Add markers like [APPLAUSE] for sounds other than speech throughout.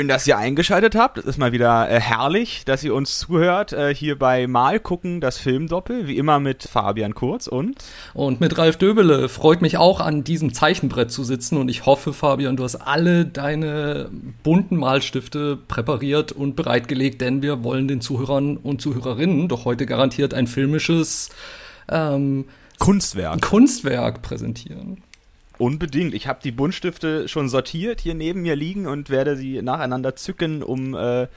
Schön, dass ihr eingeschaltet habt. Es ist mal wieder äh, herrlich, dass ihr uns zuhört. Äh, hier bei Mal gucken, das Filmdoppel. Wie immer mit Fabian Kurz und. Und mit Ralf Döbele. Freut mich auch, an diesem Zeichenbrett zu sitzen. Und ich hoffe, Fabian, du hast alle deine bunten Malstifte präpariert und bereitgelegt, denn wir wollen den Zuhörern und Zuhörerinnen doch heute garantiert ein filmisches ähm, Kunstwerk. Kunstwerk präsentieren. Unbedingt. Ich habe die Buntstifte schon sortiert hier neben mir liegen und werde sie nacheinander zücken, um äh,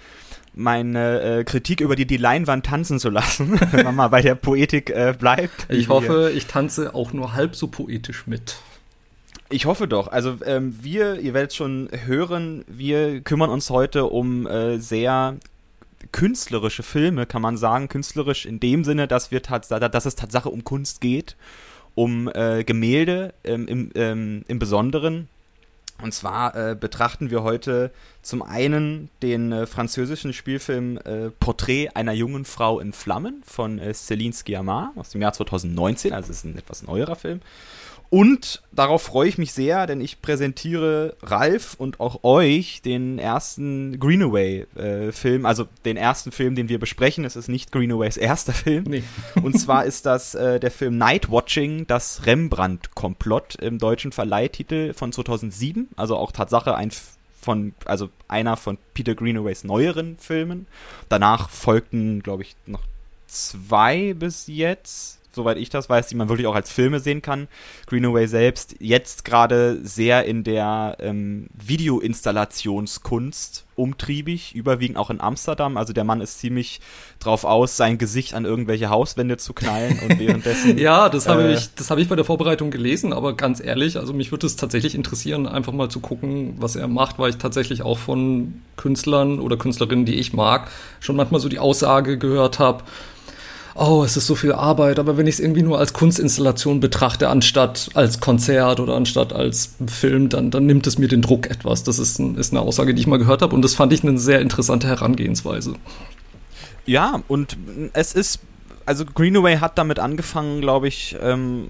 meine äh, Kritik über die, die Leinwand tanzen zu lassen, [LAUGHS] wenn man mal bei der Poetik äh, bleibt. Ich hoffe, ich tanze auch nur halb so poetisch mit. Ich hoffe doch. Also ähm, wir, ihr werdet schon hören, wir kümmern uns heute um äh, sehr künstlerische Filme, kann man sagen. Künstlerisch in dem Sinne, dass, wir dass es Tatsache um Kunst geht um äh, Gemälde ähm, im, ähm, im Besonderen. Und zwar äh, betrachten wir heute zum einen den äh, französischen Spielfilm äh, Porträt einer jungen Frau in Flammen von äh, Céline Sciamma aus dem Jahr 2019, also es ist ein etwas neuerer Film. Und darauf freue ich mich sehr, denn ich präsentiere Ralf und auch euch den ersten Greenaway-Film, äh, also den ersten Film, den wir besprechen. Es ist nicht Greenaways erster Film. Nee. [LAUGHS] und zwar ist das äh, der Film Night Watching, das Rembrandt-Komplott im deutschen Verleihtitel von 2007. Also auch Tatsache ein von, also einer von Peter Greenaways neueren Filmen. Danach folgten, glaube ich, noch zwei bis jetzt soweit ich das weiß, die man wirklich auch als Filme sehen kann. Greenaway selbst jetzt gerade sehr in der ähm, Videoinstallationskunst umtriebig, überwiegend auch in Amsterdam. Also der Mann ist ziemlich drauf aus, sein Gesicht an irgendwelche Hauswände zu knallen und währenddessen. [LAUGHS] ja, das habe äh, ich, das habe ich bei der Vorbereitung gelesen, aber ganz ehrlich, also mich würde es tatsächlich interessieren, einfach mal zu gucken, was er macht, weil ich tatsächlich auch von Künstlern oder Künstlerinnen, die ich mag, schon manchmal so die Aussage gehört habe, oh, es ist so viel Arbeit, aber wenn ich es irgendwie nur als Kunstinstallation betrachte, anstatt als Konzert oder anstatt als Film, dann, dann nimmt es mir den Druck etwas. Das ist, ein, ist eine Aussage, die ich mal gehört habe und das fand ich eine sehr interessante Herangehensweise. Ja, und es ist, also Greenaway hat damit angefangen, glaube ich, ähm,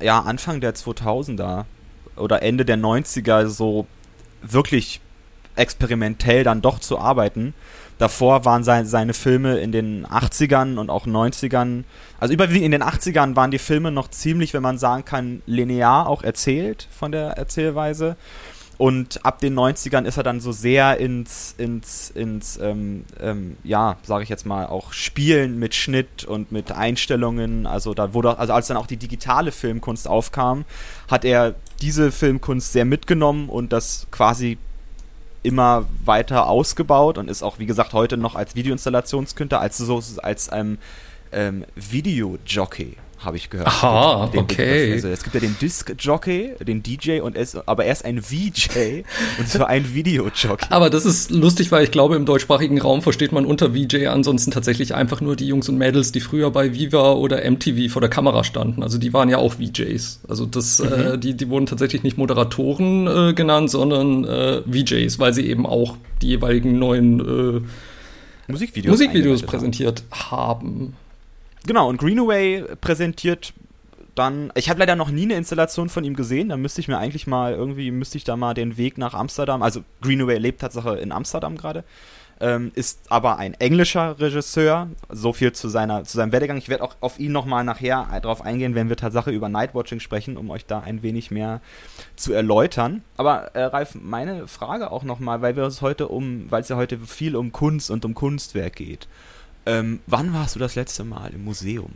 ja, Anfang der 2000er oder Ende der 90er so wirklich experimentell dann doch zu arbeiten. Davor waren sein, seine Filme in den 80ern und auch 90ern, also überwiegend in den 80ern waren die Filme noch ziemlich, wenn man sagen kann, linear auch erzählt von der Erzählweise. Und ab den 90ern ist er dann so sehr ins, ins, ins ähm, ähm, ja, sage ich jetzt mal, auch Spielen mit Schnitt und mit Einstellungen. Also da wurde, also als dann auch die digitale Filmkunst aufkam, hat er diese Filmkunst sehr mitgenommen und das quasi immer weiter ausgebaut und ist auch, wie gesagt, heute noch als Videoinstallationskünstler, als so als ähm, ähm, Videojockey habe ich gehört. Aha, den, den okay. Also, es gibt ja den Disc-Jockey, den DJ, und ist, aber er ist ein VJ und zwar ein Video-Jockey. Aber das ist lustig, weil ich glaube, im deutschsprachigen Raum versteht man unter VJ ansonsten tatsächlich einfach nur die Jungs und Mädels, die früher bei Viva oder MTV vor der Kamera standen. Also die waren ja auch VJs. Also das, mhm. äh, die, die wurden tatsächlich nicht Moderatoren äh, genannt, sondern äh, VJs, weil sie eben auch die jeweiligen neuen äh, Musikvideos, Musikvideos präsentiert haben. Genau, und Greenaway präsentiert dann, ich habe leider noch nie eine Installation von ihm gesehen, da müsste ich mir eigentlich mal irgendwie, müsste ich da mal den Weg nach Amsterdam, also Greenaway lebt Tatsache in Amsterdam gerade, ähm, ist aber ein englischer Regisseur, so viel zu, seiner, zu seinem Werdegang. Ich werde auch auf ihn nochmal nachher drauf eingehen, wenn wir Tatsache über Nightwatching sprechen, um euch da ein wenig mehr zu erläutern. Aber äh, Ralf, meine Frage auch nochmal, weil wir uns heute um, weil es ja heute viel um Kunst und um Kunstwerk geht. Ähm, wann warst du das letzte Mal im Museum?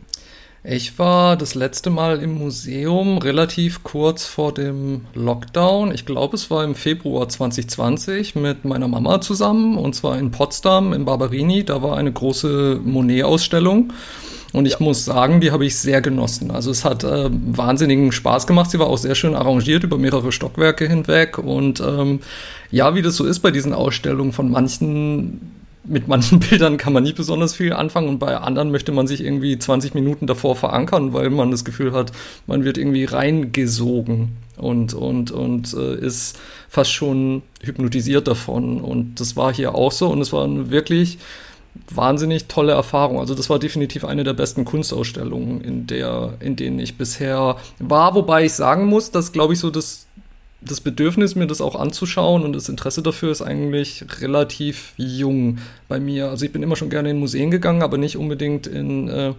Ich war das letzte Mal im Museum relativ kurz vor dem Lockdown. Ich glaube, es war im Februar 2020 mit meiner Mama zusammen und zwar in Potsdam im Barberini. Da war eine große Monet-Ausstellung. Und ich muss sagen, die habe ich sehr genossen. Also es hat äh, wahnsinnigen Spaß gemacht. Sie war auch sehr schön arrangiert über mehrere Stockwerke hinweg. Und ähm, ja, wie das so ist bei diesen Ausstellungen von manchen mit manchen [LAUGHS] Bildern kann man nicht besonders viel anfangen und bei anderen möchte man sich irgendwie 20 Minuten davor verankern, weil man das Gefühl hat, man wird irgendwie reingesogen und, und, und äh, ist fast schon hypnotisiert davon. Und das war hier auch so und es war eine wirklich wahnsinnig tolle Erfahrung. Also das war definitiv eine der besten Kunstausstellungen, in der, in denen ich bisher war, wobei ich sagen muss, dass glaube ich so das das Bedürfnis, mir das auch anzuschauen und das Interesse dafür ist eigentlich relativ jung bei mir. Also ich bin immer schon gerne in Museen gegangen, aber nicht unbedingt in äh,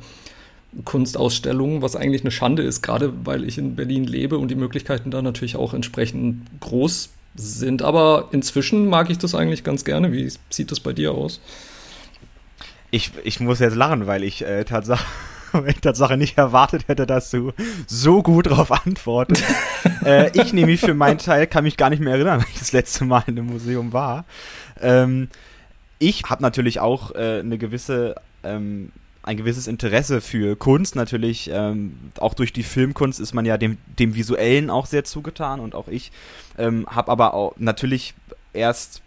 Kunstausstellungen, was eigentlich eine Schande ist, gerade weil ich in Berlin lebe und die Möglichkeiten da natürlich auch entsprechend groß sind. Aber inzwischen mag ich das eigentlich ganz gerne. Wie sieht das bei dir aus? Ich, ich muss jetzt lachen, weil ich äh, Tatsache [LAUGHS] weil ich Tatsache nicht erwartet hätte, dass du so gut darauf antwortest. [LAUGHS] äh, ich nämlich für meinen Teil kann mich gar nicht mehr erinnern, weil ich das letzte Mal in einem Museum war. Ähm, ich habe natürlich auch äh, eine gewisse ähm, ein gewisses Interesse für Kunst natürlich. Ähm, auch durch die Filmkunst ist man ja dem, dem Visuellen auch sehr zugetan und auch ich ähm, habe aber auch natürlich erst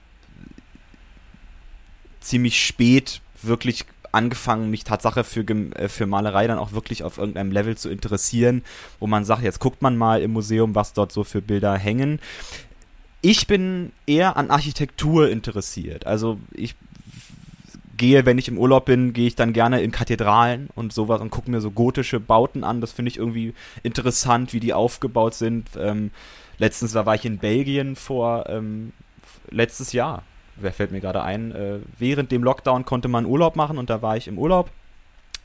ziemlich spät wirklich angefangen, mich Tatsache für, äh, für Malerei dann auch wirklich auf irgendeinem Level zu interessieren, wo man sagt, jetzt guckt man mal im Museum, was dort so für Bilder hängen. Ich bin eher an Architektur interessiert. Also ich gehe, wenn ich im Urlaub bin, gehe ich dann gerne in Kathedralen und sowas und gucke mir so gotische Bauten an. Das finde ich irgendwie interessant, wie die aufgebaut sind. Ähm, letztens, war ich in Belgien vor ähm, letztes Jahr wer fällt mir gerade ein, äh, während dem Lockdown konnte man Urlaub machen und da war ich im Urlaub.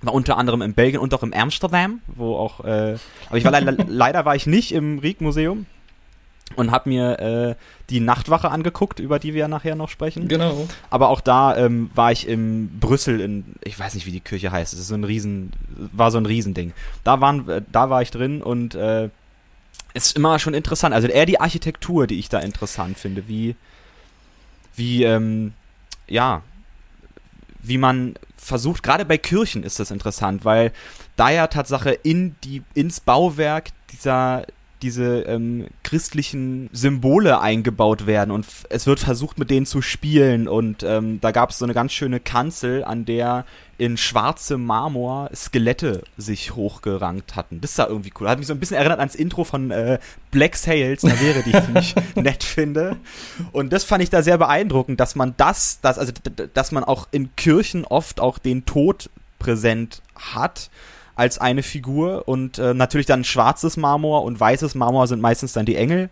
War unter anderem in Belgien und auch im Amsterdam, wo auch, äh, aber ich war le [LAUGHS] leider war ich nicht im Riek-Museum und habe mir äh, die Nachtwache angeguckt, über die wir ja nachher noch sprechen. Genau. Aber auch da ähm, war ich in Brüssel in, ich weiß nicht, wie die Kirche heißt. Es ist so ein Riesen, war so ein Riesending. Da waren, äh, da war ich drin und äh, ist immer schon interessant. Also eher die Architektur, die ich da interessant finde, wie wie, ähm, ja, wie man versucht, gerade bei Kirchen ist das interessant, weil da ja Tatsache in die, ins Bauwerk dieser, diese ähm, christlichen Symbole eingebaut werden und es wird versucht, mit denen zu spielen. Und ähm, da gab es so eine ganz schöne Kanzel, an der in schwarzem Marmor Skelette sich hochgerankt hatten. Das sah irgendwie cool. Hat mich so ein bisschen erinnert ans Intro von äh, Black Sails, eine Serie, die ich ziemlich [LAUGHS] nett finde. Und das fand ich da sehr beeindruckend, dass man das, das also dass man auch in Kirchen oft auch den Tod präsent hat als eine Figur und äh, natürlich dann schwarzes Marmor und weißes Marmor sind meistens dann die Engel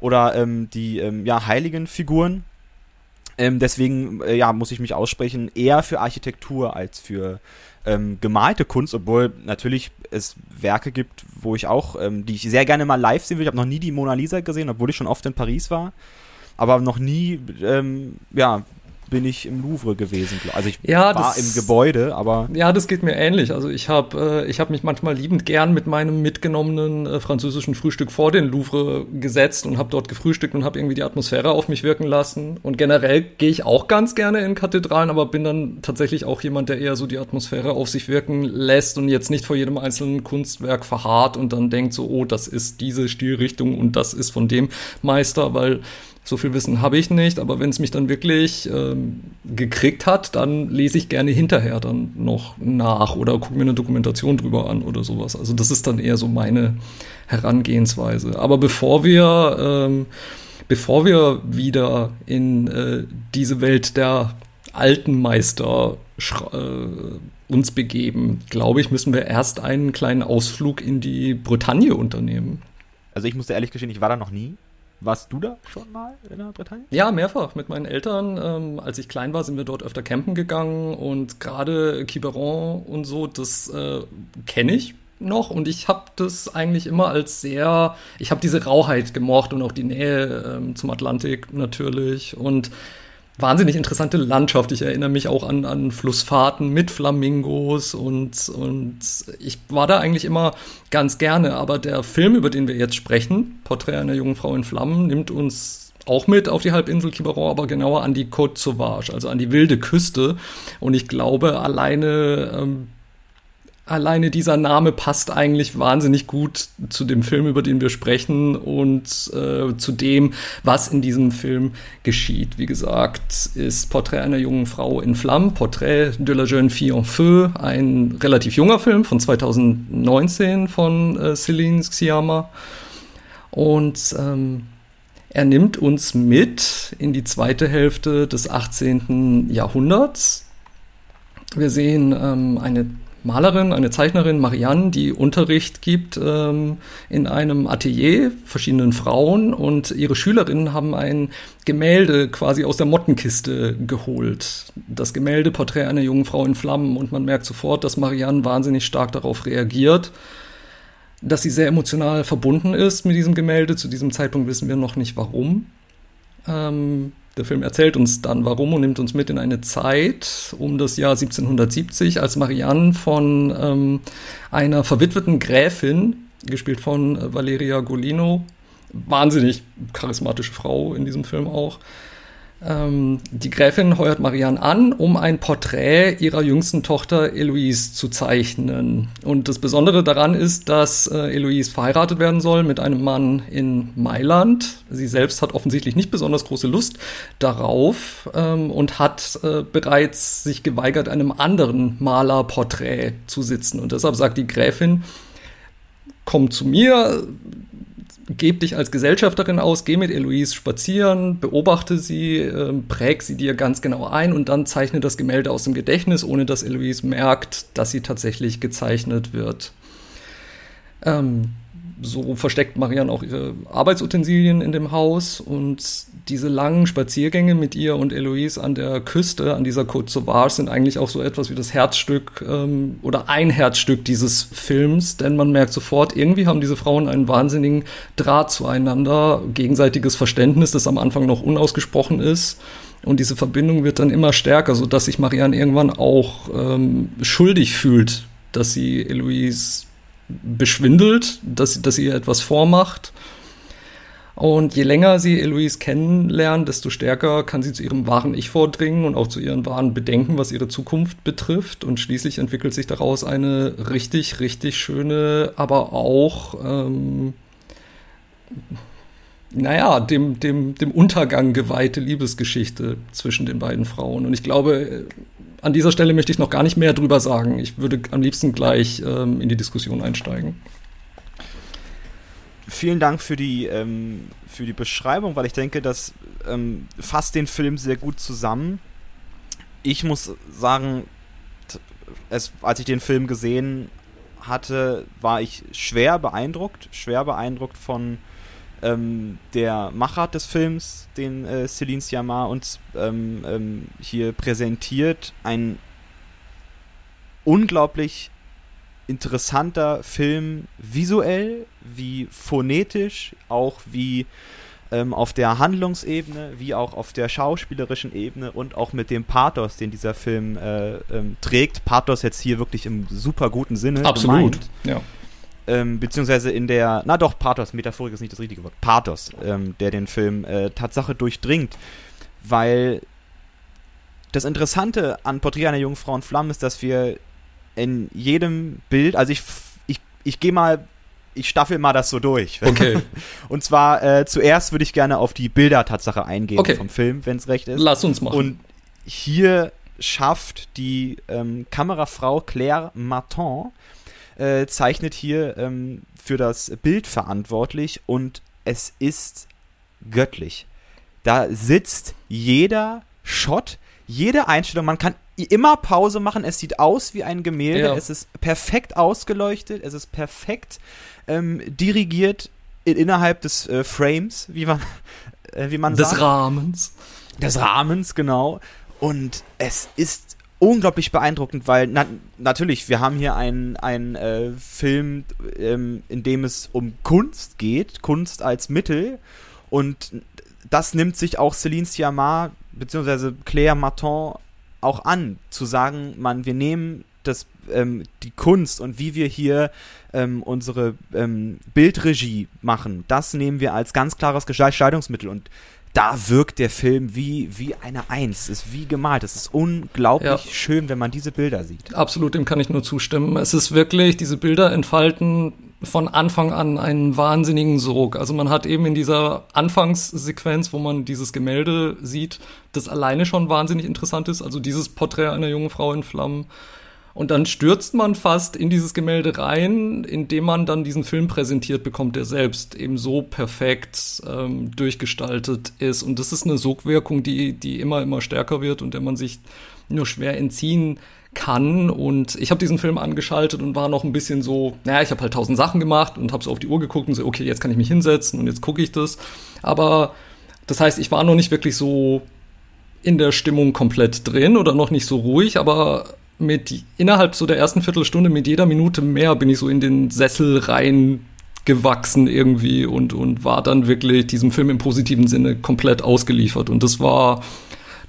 oder ähm, die ähm, ja, heiligen Figuren. Ähm, deswegen äh, ja, muss ich mich aussprechen, eher für Architektur als für ähm, gemalte Kunst, obwohl natürlich es Werke gibt, wo ich auch, ähm, die ich sehr gerne mal live sehen will. Ich habe noch nie die Mona Lisa gesehen, obwohl ich schon oft in Paris war aber noch nie ähm, ja, bin ich im Louvre gewesen. Also ich ja, war im Gebäude, aber. Ja, das geht mir ähnlich. Also ich habe äh, hab mich manchmal liebend gern mit meinem mitgenommenen äh, französischen Frühstück vor den Louvre gesetzt und habe dort gefrühstückt und habe irgendwie die Atmosphäre auf mich wirken lassen. Und generell gehe ich auch ganz gerne in Kathedralen, aber bin dann tatsächlich auch jemand, der eher so die Atmosphäre auf sich wirken lässt und jetzt nicht vor jedem einzelnen Kunstwerk verharrt und dann denkt so, oh, das ist diese Stilrichtung und das ist von dem Meister, weil so viel Wissen habe ich nicht, aber wenn es mich dann wirklich ähm, gekriegt hat, dann lese ich gerne hinterher dann noch nach oder gucke mir eine Dokumentation drüber an oder sowas. Also das ist dann eher so meine Herangehensweise. Aber bevor wir, ähm, bevor wir wieder in äh, diese Welt der alten Meister äh, uns begeben, glaube ich, müssen wir erst einen kleinen Ausflug in die Bretagne unternehmen. Also ich muss ehrlich gestehen, ich war da noch nie. Warst du da schon mal in der Bretagne? Ja, mehrfach mit meinen Eltern. Ähm, als ich klein war, sind wir dort öfter campen gegangen und gerade Quiberon und so, das äh, kenne ich noch und ich habe das eigentlich immer als sehr, ich habe diese Rauheit gemocht und auch die Nähe ähm, zum Atlantik natürlich und wahnsinnig interessante Landschaft. Ich erinnere mich auch an, an Flussfahrten mit Flamingos und, und ich war da eigentlich immer ganz gerne. Aber der Film, über den wir jetzt sprechen, Porträt einer jungen Frau in Flammen, nimmt uns auch mit auf die Halbinsel Quiberon, aber genauer an die Côte Sauvage, also an die wilde Küste. Und ich glaube, alleine ähm, alleine dieser Name passt eigentlich wahnsinnig gut zu dem Film, über den wir sprechen und äh, zu dem, was in diesem Film geschieht. Wie gesagt, ist Porträt einer jungen Frau in Flammen, Portrait de la jeune fille en feu, ein relativ junger Film von 2019 von äh, Celine Sciamma. Und ähm, er nimmt uns mit in die zweite Hälfte des 18. Jahrhunderts. Wir sehen ähm, eine Malerin, eine Zeichnerin, Marianne, die Unterricht gibt ähm, in einem Atelier verschiedenen Frauen und ihre Schülerinnen haben ein Gemälde quasi aus der Mottenkiste geholt. Das Gemälde Porträt einer jungen Frau in Flammen und man merkt sofort, dass Marianne wahnsinnig stark darauf reagiert, dass sie sehr emotional verbunden ist mit diesem Gemälde. Zu diesem Zeitpunkt wissen wir noch nicht warum. Ähm, der Film erzählt uns dann warum und nimmt uns mit in eine Zeit um das Jahr 1770, als Marianne von ähm, einer verwitweten Gräfin, gespielt von äh, Valeria Golino, wahnsinnig charismatische Frau in diesem Film auch, die Gräfin heuert Marianne an, um ein Porträt ihrer jüngsten Tochter Eloise zu zeichnen. Und das Besondere daran ist, dass äh, Eloise verheiratet werden soll mit einem Mann in Mailand. Sie selbst hat offensichtlich nicht besonders große Lust darauf ähm, und hat äh, bereits sich geweigert, einem anderen Malerporträt zu sitzen. Und deshalb sagt die Gräfin, komm zu mir, geb dich als Gesellschafterin aus, geh mit Eloise spazieren, beobachte sie, äh, präg sie dir ganz genau ein und dann zeichne das Gemälde aus dem Gedächtnis, ohne dass Eloise merkt, dass sie tatsächlich gezeichnet wird. Ähm, so versteckt Marianne auch ihre Arbeitsutensilien in dem Haus und diese langen Spaziergänge mit ihr und Eloise an der Küste, an dieser Côte Sauvage, sind eigentlich auch so etwas wie das Herzstück ähm, oder ein Herzstück dieses Films, denn man merkt sofort, irgendwie haben diese Frauen einen wahnsinnigen Draht zueinander, gegenseitiges Verständnis, das am Anfang noch unausgesprochen ist. Und diese Verbindung wird dann immer stärker, sodass sich Marianne irgendwann auch ähm, schuldig fühlt, dass sie Eloise beschwindelt, dass, dass sie ihr etwas vormacht. Und je länger sie Eloise kennenlernt, desto stärker kann sie zu ihrem wahren Ich vordringen und auch zu ihren wahren Bedenken, was ihre Zukunft betrifft. Und schließlich entwickelt sich daraus eine richtig, richtig schöne, aber auch, ähm, naja, dem, dem, dem Untergang geweihte Liebesgeschichte zwischen den beiden Frauen. Und ich glaube, an dieser Stelle möchte ich noch gar nicht mehr drüber sagen. Ich würde am liebsten gleich ähm, in die Diskussion einsteigen. Vielen Dank für die, ähm, für die Beschreibung, weil ich denke, das ähm, fasst den Film sehr gut zusammen. Ich muss sagen, es, als ich den Film gesehen hatte, war ich schwer beeindruckt, schwer beeindruckt von ähm, der Macher des Films, den äh, Celine Sciamma uns ähm, ähm, hier präsentiert, ein unglaublich interessanter Film, visuell wie phonetisch, auch wie ähm, auf der Handlungsebene, wie auch auf der schauspielerischen Ebene und auch mit dem Pathos, den dieser Film äh, ähm, trägt. Pathos jetzt hier wirklich im super guten Sinne. Absolut, gemeint. ja ähm, beziehungsweise in der, na doch, Pathos, Metaphorik ist nicht das richtige Wort, Pathos, ähm, der den Film äh, Tatsache durchdringt, weil das Interessante an Porträt einer jungen Frau in Flammen ist, dass wir in jedem Bild, also ich, ich, ich gehe mal, ich staffel mal das so durch. [LAUGHS] Okay. Und zwar äh, zuerst würde ich gerne auf die Bilder Tatsache eingehen okay. vom Film, wenn es recht ist. Lass uns machen. Und hier schafft die ähm, Kamerafrau Claire Martin äh, zeichnet hier ähm, für das Bild verantwortlich und es ist göttlich. Da sitzt jeder Shot, jede Einstellung, man kann immer Pause machen, es sieht aus wie ein Gemälde, ja. es ist perfekt ausgeleuchtet, es ist perfekt ähm, dirigiert in, innerhalb des äh, Frames, wie man, [LAUGHS] äh, wie man des sagt. Des Rahmens. Des Rahmens, genau. Und es ist unglaublich beeindruckend, weil na, natürlich, wir haben hier einen, einen äh, Film, ähm, in dem es um Kunst geht, Kunst als Mittel und das nimmt sich auch Céline Sciamma bzw. Claire Martin auch an, zu sagen, man, wir nehmen das, ähm, die Kunst und wie wir hier ähm, unsere ähm, Bildregie machen, das nehmen wir als ganz klares Gestaltungsmittel und da wirkt der Film wie, wie eine Eins, ist wie gemalt. Es ist unglaublich ja. schön, wenn man diese Bilder sieht. Absolut, dem kann ich nur zustimmen. Es ist wirklich, diese Bilder entfalten von Anfang an einen wahnsinnigen Sog. Also man hat eben in dieser Anfangssequenz, wo man dieses Gemälde sieht, das alleine schon wahnsinnig interessant ist. Also dieses Porträt einer jungen Frau in Flammen und dann stürzt man fast in dieses Gemälde rein, indem man dann diesen Film präsentiert bekommt, der selbst eben so perfekt ähm, durchgestaltet ist. Und das ist eine Sogwirkung, die, die immer, immer stärker wird und der man sich nur schwer entziehen kann. Und ich habe diesen Film angeschaltet und war noch ein bisschen so, naja, ich habe halt tausend Sachen gemacht und habe so auf die Uhr geguckt und so, okay, jetzt kann ich mich hinsetzen und jetzt gucke ich das. Aber das heißt, ich war noch nicht wirklich so in der Stimmung komplett drin oder noch nicht so ruhig, aber mit innerhalb so der ersten Viertelstunde mit jeder Minute mehr bin ich so in den Sessel rein gewachsen irgendwie und, und war dann wirklich diesem Film im positiven Sinne komplett ausgeliefert. Und das war,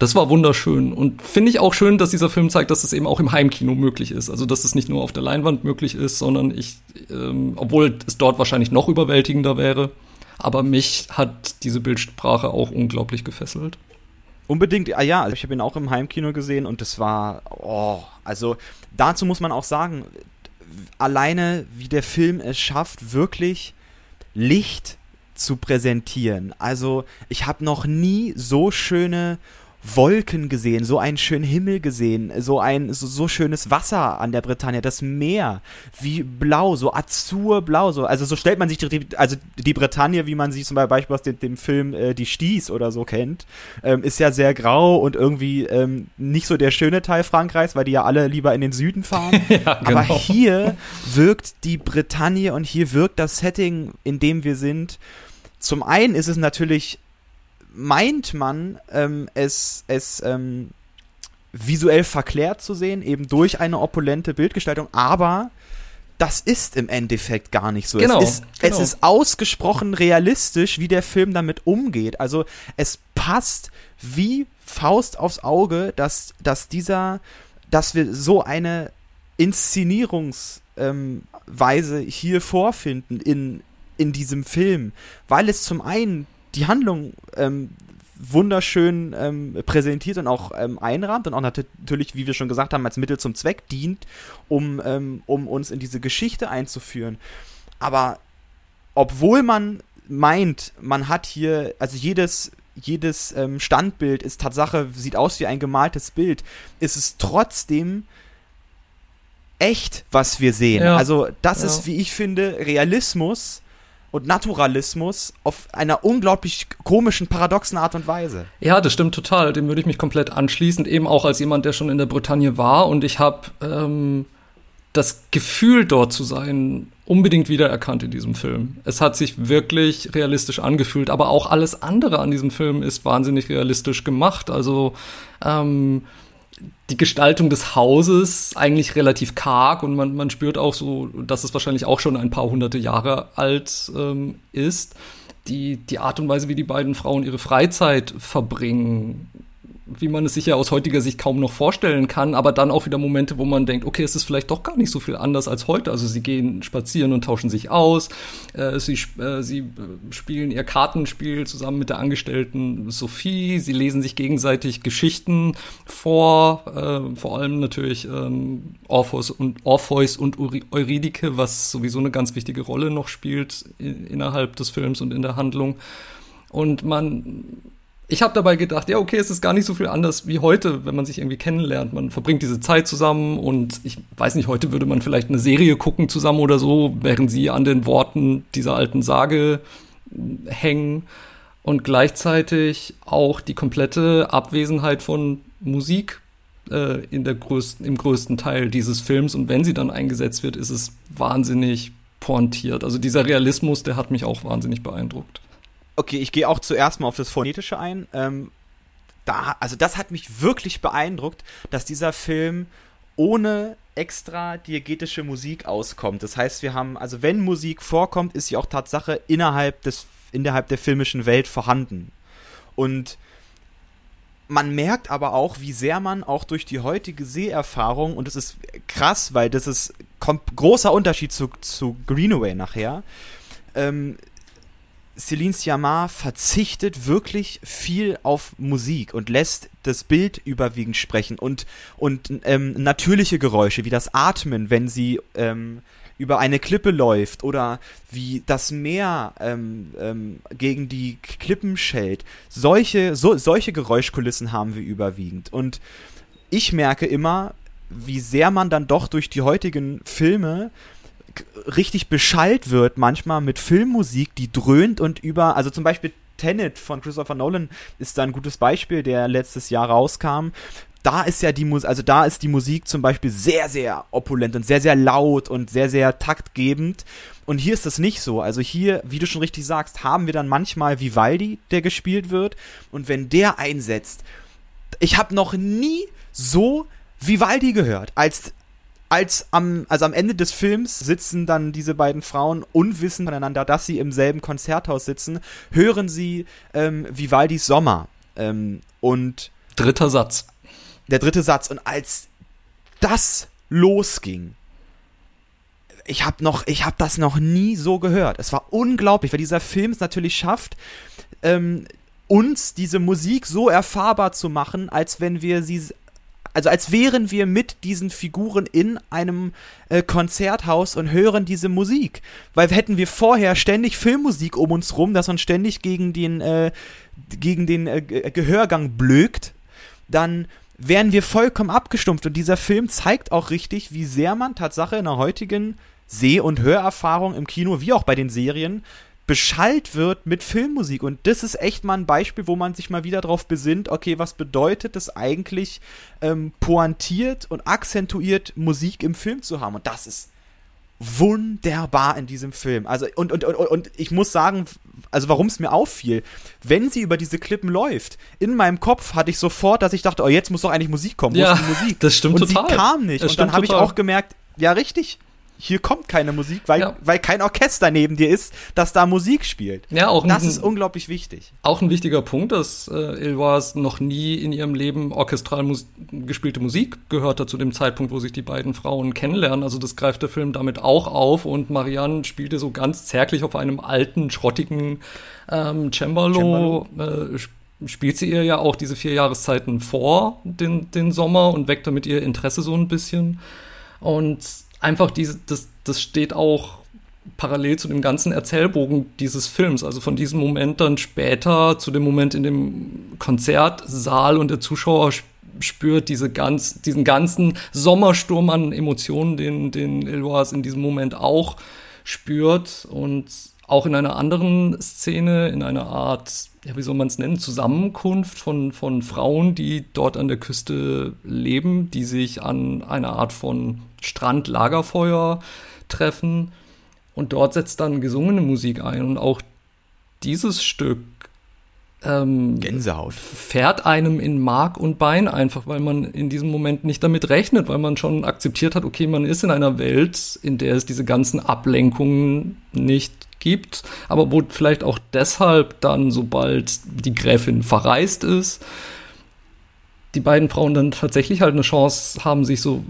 das war wunderschön. Und finde ich auch schön, dass dieser Film zeigt, dass es eben auch im Heimkino möglich ist. Also, dass es nicht nur auf der Leinwand möglich ist, sondern ich, ähm, obwohl es dort wahrscheinlich noch überwältigender wäre, aber mich hat diese Bildsprache auch unglaublich gefesselt. Unbedingt, ah ja, ich habe ihn auch im Heimkino gesehen und das war, oh, also dazu muss man auch sagen, alleine wie der Film es schafft, wirklich Licht zu präsentieren. Also ich habe noch nie so schöne Wolken gesehen, so einen schönen Himmel gesehen, so ein so, so schönes Wasser an der Bretagne, das Meer, wie blau, so azurblau, so also so stellt man sich die, also die Bretagne, wie man sie zum Beispiel aus dem, dem Film äh, Die Sties oder so kennt, ähm, ist ja sehr grau und irgendwie ähm, nicht so der schöne Teil Frankreichs, weil die ja alle lieber in den Süden fahren. [LAUGHS] ja, genau. Aber hier wirkt die Bretagne und hier wirkt das Setting, in dem wir sind. Zum einen ist es natürlich meint man, ähm, es, es ähm, visuell verklärt zu sehen, eben durch eine opulente Bildgestaltung, aber das ist im Endeffekt gar nicht so. Genau, es, ist, genau. es ist ausgesprochen realistisch, wie der Film damit umgeht. Also es passt wie Faust aufs Auge, dass, dass dieser, dass wir so eine Inszenierungsweise ähm, hier vorfinden in, in diesem Film, weil es zum einen die Handlung ähm, wunderschön ähm, präsentiert und auch ähm, einrahmt und auch natürlich, wie wir schon gesagt haben, als Mittel zum Zweck dient, um, ähm, um uns in diese Geschichte einzuführen. Aber obwohl man meint, man hat hier, also jedes, jedes ähm, Standbild ist Tatsache, sieht aus wie ein gemaltes Bild, ist es trotzdem echt, was wir sehen. Ja. Also das ja. ist, wie ich finde, Realismus und Naturalismus auf einer unglaublich komischen, paradoxen Art und Weise. Ja, das stimmt total. Dem würde ich mich komplett anschließen, eben auch als jemand, der schon in der Bretagne war. Und ich habe ähm, das Gefühl, dort zu sein, unbedingt wiedererkannt in diesem Film. Es hat sich wirklich realistisch angefühlt, aber auch alles andere an diesem Film ist wahnsinnig realistisch gemacht. Also ähm, die Gestaltung des Hauses eigentlich relativ karg und man, man spürt auch so, dass es wahrscheinlich auch schon ein paar hunderte Jahre alt ähm, ist. Die, die Art und Weise, wie die beiden Frauen ihre Freizeit verbringen, wie man es sich ja aus heutiger Sicht kaum noch vorstellen kann, aber dann auch wieder Momente, wo man denkt, okay, es ist vielleicht doch gar nicht so viel anders als heute. Also sie gehen spazieren und tauschen sich aus, äh, sie, äh, sie äh, spielen ihr Kartenspiel zusammen mit der Angestellten Sophie, sie lesen sich gegenseitig Geschichten vor, äh, vor allem natürlich ähm, Orpheus und, Orpheus und Eurydike, was sowieso eine ganz wichtige Rolle noch spielt in, innerhalb des Films und in der Handlung. Und man ich habe dabei gedacht, ja, okay, es ist gar nicht so viel anders wie heute, wenn man sich irgendwie kennenlernt. Man verbringt diese Zeit zusammen und ich weiß nicht, heute würde man vielleicht eine Serie gucken zusammen oder so, während sie an den Worten dieser alten Sage hängen und gleichzeitig auch die komplette Abwesenheit von Musik äh, in der größten, im größten Teil dieses Films und wenn sie dann eingesetzt wird, ist es wahnsinnig pointiert. Also dieser Realismus, der hat mich auch wahnsinnig beeindruckt. Okay, ich gehe auch zuerst mal auf das Phonetische ein. Ähm, da, also das hat mich wirklich beeindruckt, dass dieser Film ohne extra diegetische Musik auskommt. Das heißt, wir haben, also wenn Musik vorkommt, ist sie auch Tatsache innerhalb des, innerhalb der filmischen Welt vorhanden. Und man merkt aber auch, wie sehr man auch durch die heutige Seherfahrung, und das ist krass, weil das ist großer Unterschied zu, zu Greenaway nachher, ähm, Celine Sciamma verzichtet wirklich viel auf Musik und lässt das Bild überwiegend sprechen und, und ähm, natürliche Geräusche wie das Atmen, wenn sie ähm, über eine Klippe läuft oder wie das Meer ähm, ähm, gegen die Klippen schellt. Solche, so, solche Geräuschkulissen haben wir überwiegend. Und ich merke immer, wie sehr man dann doch durch die heutigen Filme richtig beschallt wird, manchmal mit Filmmusik, die dröhnt und über, also zum Beispiel Tenet von Christopher Nolan ist da ein gutes Beispiel, der letztes Jahr rauskam. da ist ja die Musik, also da ist die Musik zum Beispiel sehr, sehr opulent und sehr, sehr laut und sehr, sehr taktgebend. Und hier ist das nicht so. Also hier, wie du schon richtig sagst, haben wir dann manchmal Vivaldi, der gespielt wird. Und wenn der einsetzt, ich habe noch nie so Vivaldi gehört, als als am, also am Ende des Films sitzen dann diese beiden Frauen unwissend voneinander, dass sie im selben Konzerthaus sitzen, hören sie ähm, Vivaldis Sommer. Ähm, und dritter Satz. Der dritte Satz. Und als das losging, ich habe noch, ich habe das noch nie so gehört. Es war unglaublich, weil dieser Film es natürlich schafft, ähm, uns diese Musik so erfahrbar zu machen, als wenn wir sie also als wären wir mit diesen Figuren in einem äh, Konzerthaus und hören diese Musik. Weil hätten wir vorher ständig Filmmusik um uns rum, das uns ständig gegen den, äh, gegen den äh, Gehörgang blökt, dann wären wir vollkommen abgestumpft. Und dieser Film zeigt auch richtig, wie sehr man Tatsache in der heutigen Seh- und Hörerfahrung im Kino, wie auch bei den Serien, beschallt wird mit Filmmusik. Und das ist echt mal ein Beispiel, wo man sich mal wieder darauf besinnt, okay, was bedeutet es eigentlich, ähm, pointiert und akzentuiert Musik im Film zu haben. Und das ist wunderbar in diesem Film. Also, und, und, und, und ich muss sagen, also warum es mir auffiel, wenn sie über diese Klippen läuft, in meinem Kopf hatte ich sofort, dass ich dachte, oh, jetzt muss doch eigentlich Musik kommen. Ja, Musik? das stimmt und total. Und sie kam nicht. Das und dann habe ich auch gemerkt, ja, richtig hier kommt keine Musik, weil, ja. weil kein Orchester neben dir ist, das da Musik spielt. Ja, auch das ein, ist unglaublich wichtig. Auch ein wichtiger Punkt, dass äh, Ilwas noch nie in ihrem Leben orchestral mus gespielte Musik gehört hat zu dem Zeitpunkt, wo sich die beiden Frauen kennenlernen. Also das greift der Film damit auch auf und Marianne spielte so ganz zärtlich auf einem alten, schrottigen ähm, Cembalo. Cembalo. Äh, spielt sie ihr ja auch diese vier Jahreszeiten vor den, den Sommer und weckt damit ihr Interesse so ein bisschen. Und einfach diese, das, das steht auch parallel zu dem ganzen Erzählbogen dieses Films, also von diesem Moment dann später zu dem Moment in dem Konzertsaal und der Zuschauer spürt diese ganz, diesen ganzen Sommersturm an Emotionen, den, den Eloise in diesem Moment auch spürt. Und auch in einer anderen Szene, in einer Art, ja, wie soll man es nennen, Zusammenkunft von, von Frauen, die dort an der Küste leben, die sich an einer Art von Strand-Lagerfeuer treffen. Und dort setzt dann gesungene Musik ein. Und auch dieses Stück ähm, Gänsehaut. fährt einem in Mark und Bein einfach, weil man in diesem Moment nicht damit rechnet, weil man schon akzeptiert hat, okay, man ist in einer Welt, in der es diese ganzen Ablenkungen nicht gibt, aber wo vielleicht auch deshalb dann, sobald die Gräfin verreist ist, die beiden Frauen dann tatsächlich halt eine Chance haben, sich so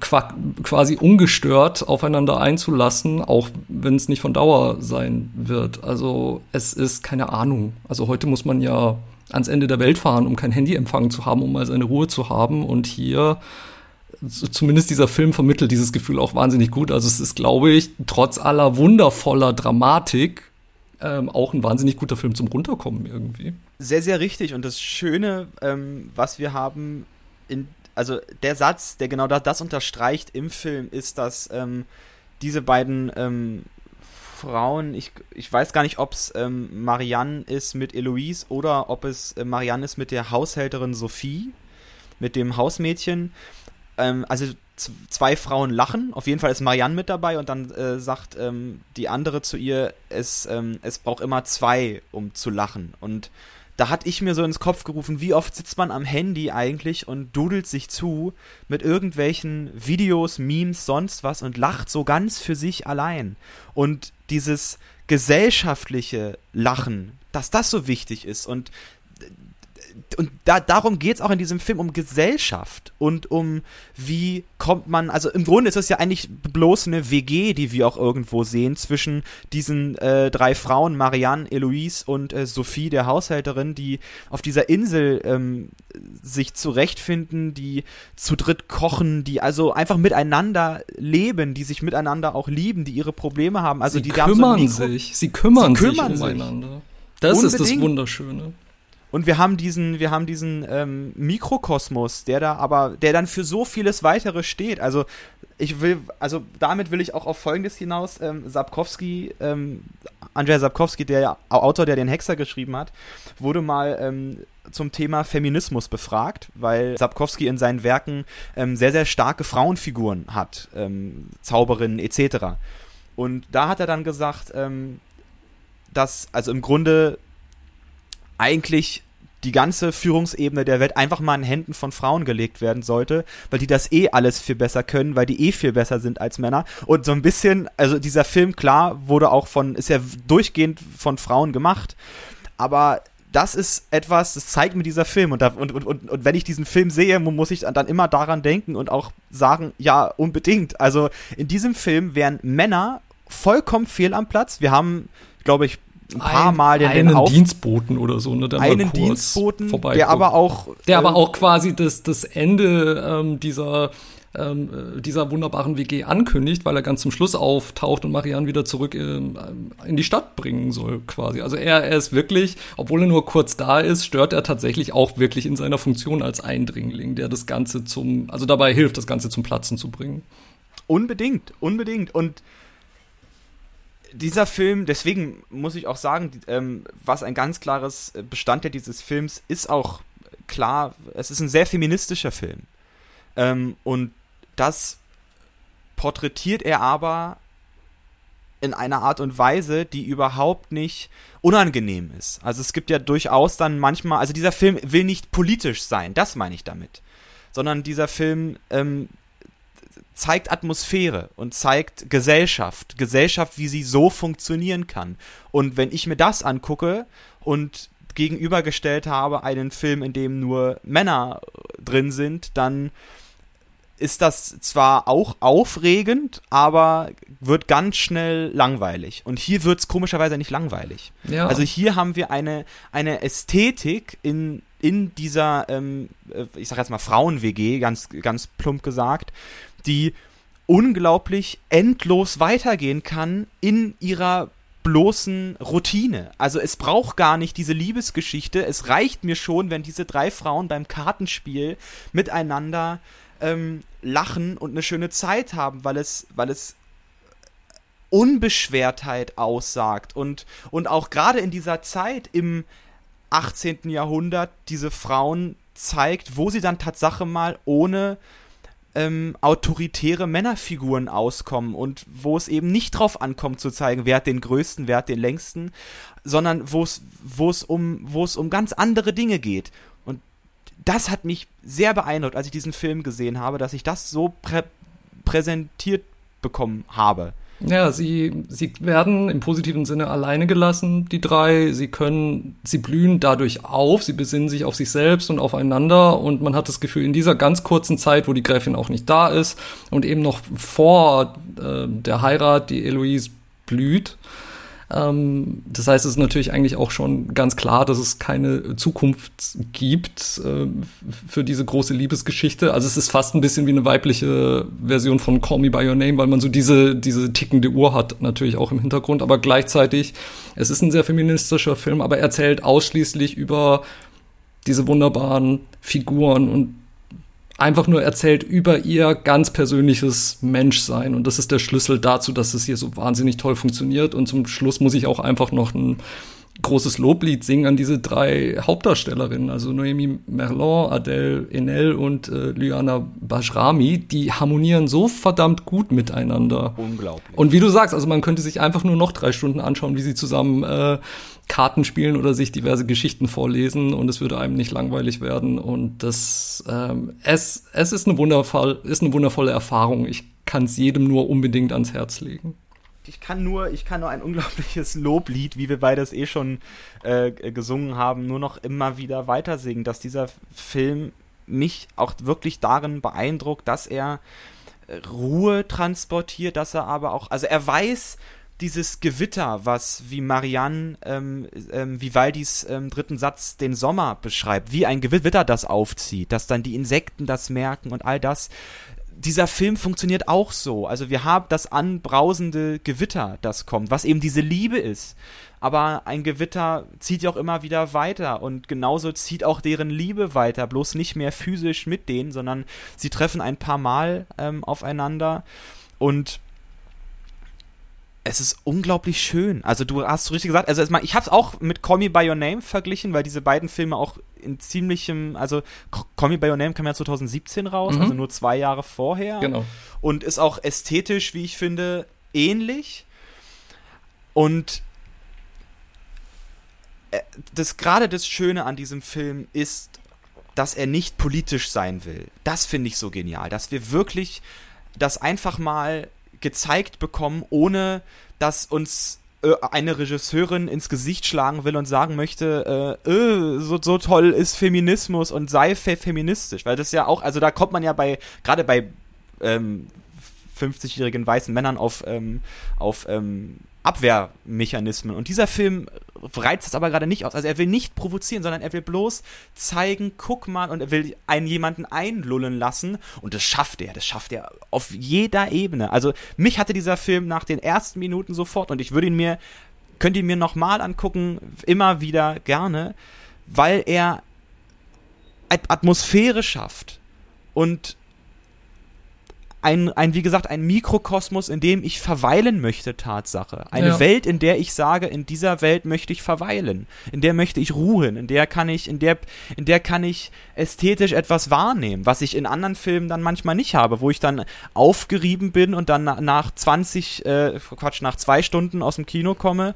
quasi ungestört aufeinander einzulassen, auch wenn es nicht von Dauer sein wird. Also es ist keine Ahnung. Also heute muss man ja ans Ende der Welt fahren, um kein Handyempfang zu haben, um mal seine Ruhe zu haben. Und hier, zumindest dieser Film vermittelt dieses Gefühl auch wahnsinnig gut. Also es ist, glaube ich, trotz aller wundervoller Dramatik ähm, auch ein wahnsinnig guter Film zum Runterkommen irgendwie. Sehr, sehr richtig. Und das Schöne, ähm, was wir haben, in, also der Satz, der genau das, das unterstreicht im Film, ist, dass ähm, diese beiden ähm, Frauen, ich, ich weiß gar nicht, ob es ähm, Marianne ist mit Eloise oder ob es äh, Marianne ist mit der Haushälterin Sophie, mit dem Hausmädchen. Ähm, also zwei Frauen lachen. Auf jeden Fall ist Marianne mit dabei und dann äh, sagt ähm, die andere zu ihr, es, ähm, es braucht immer zwei, um zu lachen. Und da hatte ich mir so ins Kopf gerufen, wie oft sitzt man am Handy eigentlich und dudelt sich zu mit irgendwelchen Videos, Memes, sonst was und lacht so ganz für sich allein. Und dieses gesellschaftliche Lachen, dass das so wichtig ist und und da, darum geht es auch in diesem Film um Gesellschaft und um wie kommt man, also im Grunde ist es ja eigentlich bloß eine WG, die wir auch irgendwo sehen zwischen diesen äh, drei Frauen, Marianne, Eloise und äh, Sophie, der Haushälterin, die auf dieser Insel ähm, sich zurechtfinden, die zu dritt kochen, die also einfach miteinander leben, die sich miteinander auch lieben, die ihre Probleme haben. Also sie die kümmern so sich, sie kümmern, sie kümmern sich umeinander. Das Unbedingt. ist das Wunderschöne. Und wir haben diesen, wir haben diesen ähm, Mikrokosmos, der da aber, der dann für so vieles weitere steht. Also ich will, also damit will ich auch auf Folgendes hinaus. Ähm, Sapkowski, ähm, Andrzej Sapkowski, der Autor, der den Hexer geschrieben hat, wurde mal ähm, zum Thema Feminismus befragt, weil Sapkowski in seinen Werken ähm, sehr, sehr starke Frauenfiguren hat, ähm, Zauberinnen etc. Und da hat er dann gesagt, ähm, dass also im Grunde eigentlich die ganze Führungsebene der Welt einfach mal in Händen von Frauen gelegt werden sollte, weil die das eh alles viel besser können, weil die eh viel besser sind als Männer. Und so ein bisschen, also dieser Film, klar, wurde auch von, ist ja durchgehend von Frauen gemacht, aber das ist etwas, das zeigt mir dieser Film. Und, da, und, und, und, und wenn ich diesen Film sehe, muss ich dann immer daran denken und auch sagen, ja, unbedingt. Also in diesem Film wären Männer vollkommen fehl am Platz. Wir haben, glaube ich, ein paar ein, Mal den, einen den Auf Dienstboten oder so, ne, der einen Dienstboten, der aber auch der aber auch quasi das das Ende ähm, dieser ähm, äh, dieser wunderbaren WG ankündigt, weil er ganz zum Schluss auftaucht und Marianne wieder zurück in, äh, in die Stadt bringen soll, quasi. Also er, er ist wirklich, obwohl er nur kurz da ist, stört er tatsächlich auch wirklich in seiner Funktion als Eindringling, der das Ganze zum, also dabei hilft, das Ganze zum Platzen zu bringen. Unbedingt, unbedingt. Und dieser Film, deswegen muss ich auch sagen, ähm, was ein ganz klares Bestandteil dieses Films ist auch klar, es ist ein sehr feministischer Film. Ähm, und das porträtiert er aber in einer Art und Weise, die überhaupt nicht unangenehm ist. Also es gibt ja durchaus dann manchmal, also dieser Film will nicht politisch sein, das meine ich damit, sondern dieser Film ähm, zeigt Atmosphäre und zeigt Gesellschaft, Gesellschaft, wie sie so funktionieren kann. Und wenn ich mir das angucke und gegenübergestellt habe einen Film, in dem nur Männer drin sind, dann ist das zwar auch aufregend, aber wird ganz schnell langweilig. Und hier wird es komischerweise nicht langweilig. Ja. Also hier haben wir eine, eine Ästhetik in, in dieser, ähm, äh, ich sag jetzt mal Frauen-WG, ganz, ganz plump gesagt, die unglaublich endlos weitergehen kann in ihrer bloßen Routine. Also es braucht gar nicht diese Liebesgeschichte. Es reicht mir schon, wenn diese drei Frauen beim Kartenspiel miteinander ähm, lachen und eine schöne Zeit haben, weil es, weil es Unbeschwertheit aussagt und, und auch gerade in dieser Zeit im 18. Jahrhundert diese Frauen zeigt, wo sie dann Tatsache mal ohne ähm, autoritäre Männerfiguren auskommen und wo es eben nicht drauf ankommt zu zeigen, wer hat den größten, wer hat den längsten, sondern wo es wo es um wo es um ganz andere Dinge geht und das hat mich sehr beeindruckt, als ich diesen Film gesehen habe, dass ich das so prä präsentiert bekommen habe. Ja, sie, sie werden im positiven Sinne alleine gelassen, die drei. Sie können, sie blühen dadurch auf, sie besinnen sich auf sich selbst und aufeinander und man hat das Gefühl, in dieser ganz kurzen Zeit, wo die Gräfin auch nicht da ist und eben noch vor äh, der Heirat, die Eloise blüht, ähm, das heißt, es ist natürlich eigentlich auch schon ganz klar, dass es keine Zukunft gibt äh, für diese große Liebesgeschichte. Also es ist fast ein bisschen wie eine weibliche Version von Call Me By Your Name, weil man so diese, diese tickende Uhr hat natürlich auch im Hintergrund. Aber gleichzeitig, es ist ein sehr feministischer Film, aber er erzählt ausschließlich über diese wunderbaren Figuren und einfach nur erzählt über ihr ganz persönliches Menschsein. Und das ist der Schlüssel dazu, dass es hier so wahnsinnig toll funktioniert. Und zum Schluss muss ich auch einfach noch ein großes Loblied singen an diese drei Hauptdarstellerinnen, also Noemi Merlon, Adele Enel und äh, Liana Bajrami, die harmonieren so verdammt gut miteinander. Unglaublich. Und wie du sagst, also man könnte sich einfach nur noch drei Stunden anschauen, wie sie zusammen äh, Karten spielen oder sich diverse Geschichten vorlesen und es würde einem nicht langweilig werden. Und das ähm, es, es ist eine ist eine wundervolle Erfahrung. Ich kann es jedem nur unbedingt ans Herz legen ich kann nur, ich kann nur ein unglaubliches Loblied, wie wir beides eh schon äh, gesungen haben, nur noch immer wieder weiter singen, dass dieser Film mich auch wirklich darin beeindruckt, dass er äh, Ruhe transportiert, dass er aber auch, also er weiß, dieses Gewitter, was wie Marianne ähm, ähm, Vivaldis ähm, dritten Satz den Sommer beschreibt, wie ein Gewitter das aufzieht, dass dann die Insekten das merken und all das, dieser Film funktioniert auch so. Also wir haben das anbrausende Gewitter, das kommt, was eben diese Liebe ist. Aber ein Gewitter zieht ja auch immer wieder weiter und genauso zieht auch deren Liebe weiter, bloß nicht mehr physisch mit denen, sondern sie treffen ein paar Mal ähm, aufeinander und es ist unglaublich schön. Also du hast richtig gesagt, also ich habe es auch mit Call Me By Your Name verglichen, weil diese beiden Filme auch in ziemlichem, also Call Me By Your Name kam ja 2017 raus, mhm. also nur zwei Jahre vorher. Genau. Und ist auch ästhetisch, wie ich finde, ähnlich. Und äh, das gerade das Schöne an diesem Film ist, dass er nicht politisch sein will. Das finde ich so genial, dass wir wirklich das einfach mal gezeigt bekommen, ohne dass uns äh, eine Regisseurin ins Gesicht schlagen will und sagen möchte, äh, äh, so, so toll ist Feminismus und sei feministisch, weil das ja auch, also da kommt man ja bei, gerade bei ähm, 50-jährigen weißen Männern auf, ähm, auf ähm, Abwehrmechanismen. Und dieser Film reizt das aber gerade nicht aus. Also er will nicht provozieren, sondern er will bloß zeigen, guck mal, und er will einen jemanden einlullen lassen. Und das schafft er, das schafft er auf jeder Ebene. Also mich hatte dieser Film nach den ersten Minuten sofort und ich würde ihn mir, könnt ihr mir nochmal angucken, immer wieder gerne, weil er Atmosphäre schafft und ein, ein, wie gesagt, ein Mikrokosmos, in dem ich verweilen möchte, Tatsache. Eine ja. Welt, in der ich sage, in dieser Welt möchte ich verweilen. In der möchte ich ruhen. In der kann ich, in der, in der kann ich ästhetisch etwas wahrnehmen, was ich in anderen Filmen dann manchmal nicht habe, wo ich dann aufgerieben bin und dann nach 20, äh, Quatsch, nach zwei Stunden aus dem Kino komme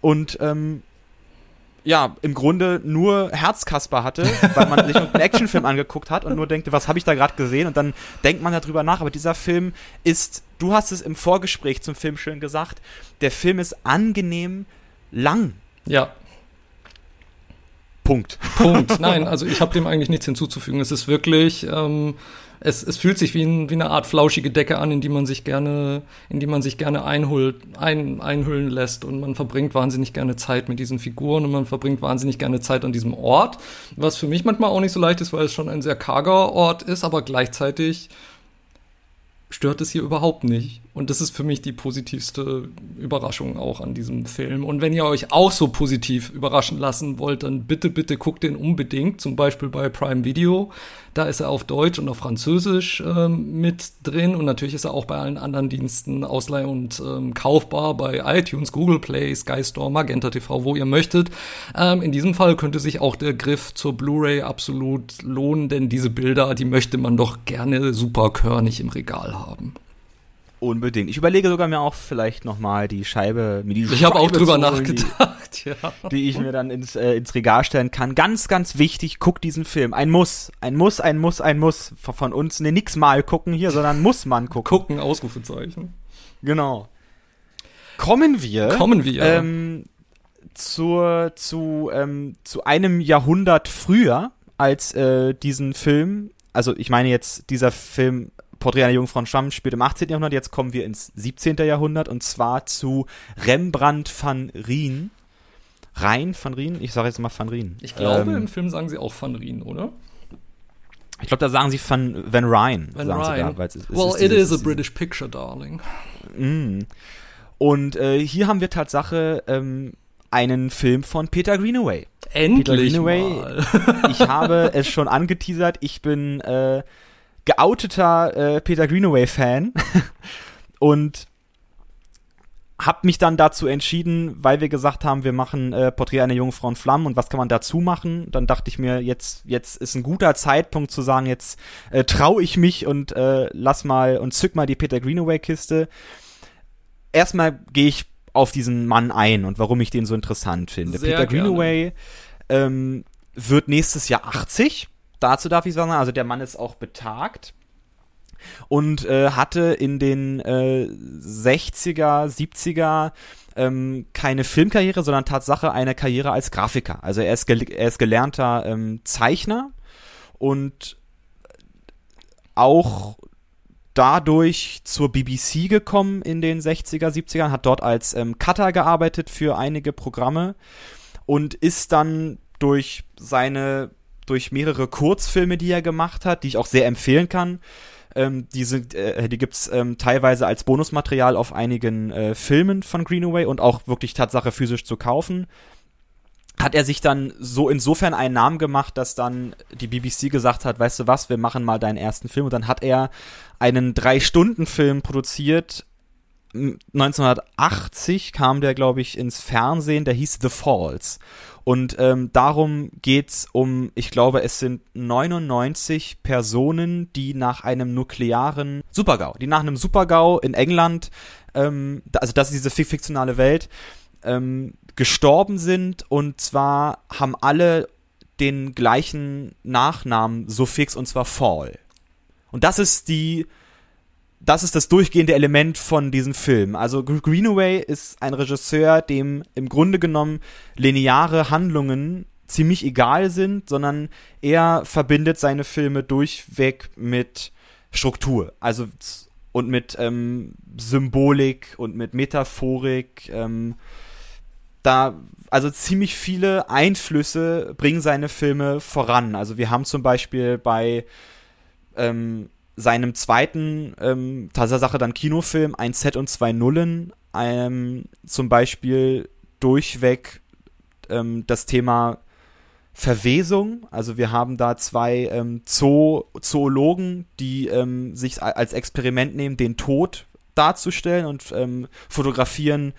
und ähm, ja, im Grunde nur Herzkasper hatte, weil man sich einen Actionfilm angeguckt hat und nur denkt, was habe ich da gerade gesehen? Und dann denkt man darüber nach. Aber dieser Film ist, du hast es im Vorgespräch zum Film schön gesagt, der Film ist angenehm lang. Ja. Punkt. Punkt. Nein, also ich habe dem eigentlich nichts hinzuzufügen. Es ist wirklich, ähm, es, es fühlt sich wie, ein, wie eine Art flauschige Decke an, in die man sich gerne, in die man sich gerne einhüllt, ein, einhüllen lässt und man verbringt wahnsinnig gerne Zeit mit diesen Figuren und man verbringt wahnsinnig gerne Zeit an diesem Ort, was für mich manchmal auch nicht so leicht ist, weil es schon ein sehr karger Ort ist, aber gleichzeitig stört es hier überhaupt nicht. Und das ist für mich die positivste Überraschung auch an diesem Film. Und wenn ihr euch auch so positiv überraschen lassen wollt, dann bitte, bitte guckt den unbedingt. Zum Beispiel bei Prime Video. Da ist er auf Deutsch und auf Französisch ähm, mit drin. Und natürlich ist er auch bei allen anderen Diensten ausleih- und ähm, kaufbar bei iTunes, Google Play, Sky Store, Magenta TV, wo ihr möchtet. Ähm, in diesem Fall könnte sich auch der Griff zur Blu-ray absolut lohnen, denn diese Bilder, die möchte man doch gerne super körnig im Regal haben. Unbedingt. Ich überlege sogar mir auch vielleicht nochmal die Scheibe, mir die Ich habe auch drüber nachgedacht, die, ja. Die ich mir dann ins, äh, ins Regal stellen kann. Ganz, ganz wichtig, guck diesen Film. Ein Muss. Ein Muss, ein Muss, ein Muss. Von uns. Ne, nix mal gucken hier, sondern muss man gucken. Gucken, Ausrufezeichen. Genau. Kommen wir. Kommen wir. Ähm, zur, zu, ähm, zu einem Jahrhundert früher als äh, diesen Film. Also ich meine jetzt, dieser Film Porträt einer Jungfrau Stamm spielt im 18. Jahrhundert, jetzt kommen wir ins 17. Jahrhundert und zwar zu Rembrandt van Rijn. Rhein van Rijn? Ich sage jetzt mal van Rijn. Ich glaube, ähm, im Film sagen sie auch van Rijn, oder? Ich glaube, da sagen sie van, van Rijn. Van Rijn. Da, es, es well, it is a British picture, darling. Mm. Und äh, hier haben wir Tatsache ähm, einen Film von Peter Greenaway. Endlich Peter Greenaway. Mal. ich [LAUGHS] habe es schon angeteasert. Ich bin äh, geouteter äh, Peter Greenaway-Fan [LAUGHS] und hab mich dann dazu entschieden, weil wir gesagt haben, wir machen äh, Porträt einer jungen Frau in Flammen und was kann man dazu machen? Dann dachte ich mir, jetzt jetzt ist ein guter Zeitpunkt zu sagen, jetzt äh, traue ich mich und äh, lass mal und zück mal die Peter Greenaway Kiste. Erstmal gehe ich auf diesen Mann ein und warum ich den so interessant finde. Sehr Peter gerne. Greenaway ähm, wird nächstes Jahr 80 dazu darf ich sagen, also der Mann ist auch betagt und äh, hatte in den äh, 60er, 70er ähm, keine Filmkarriere, sondern Tatsache eine Karriere als Grafiker. Also er ist, er ist gelernter ähm, Zeichner und auch dadurch zur BBC gekommen in den 60er, 70ern, hat dort als ähm, Cutter gearbeitet für einige Programme und ist dann durch seine durch mehrere Kurzfilme, die er gemacht hat, die ich auch sehr empfehlen kann, Ähm, die äh, die gibt's ähm, teilweise als Bonusmaterial auf einigen äh, Filmen von Greenaway und auch wirklich Tatsache physisch zu kaufen. Hat er sich dann so insofern einen Namen gemacht, dass dann die BBC gesagt hat, weißt du was, wir machen mal deinen ersten Film. Und dann hat er einen Drei-Stunden-Film produziert, 1980 kam der, glaube ich, ins Fernsehen, der hieß The Falls. Und ähm, darum geht's um, ich glaube, es sind 99 Personen, die nach einem nuklearen Supergau, die nach einem Supergau in England, ähm, also das ist diese fiktionale Welt, ähm, gestorben sind. Und zwar haben alle den gleichen Nachnamen Suffix und zwar Fall. Und das ist die das ist das durchgehende Element von diesem Film. Also Greenaway ist ein Regisseur, dem im Grunde genommen lineare Handlungen ziemlich egal sind, sondern er verbindet seine Filme durchweg mit Struktur. Also und mit ähm, Symbolik und mit Metaphorik. Ähm, da, also ziemlich viele Einflüsse bringen seine Filme voran. Also wir haben zum Beispiel bei ähm, seinem zweiten ähm, Tatsache dann Kinofilm, ein Set und zwei Nullen, ähm, zum Beispiel durchweg ähm, das Thema Verwesung. Also wir haben da zwei ähm, Zoo Zoologen, die ähm, sich als Experiment nehmen, den Tod darzustellen und ähm, fotografieren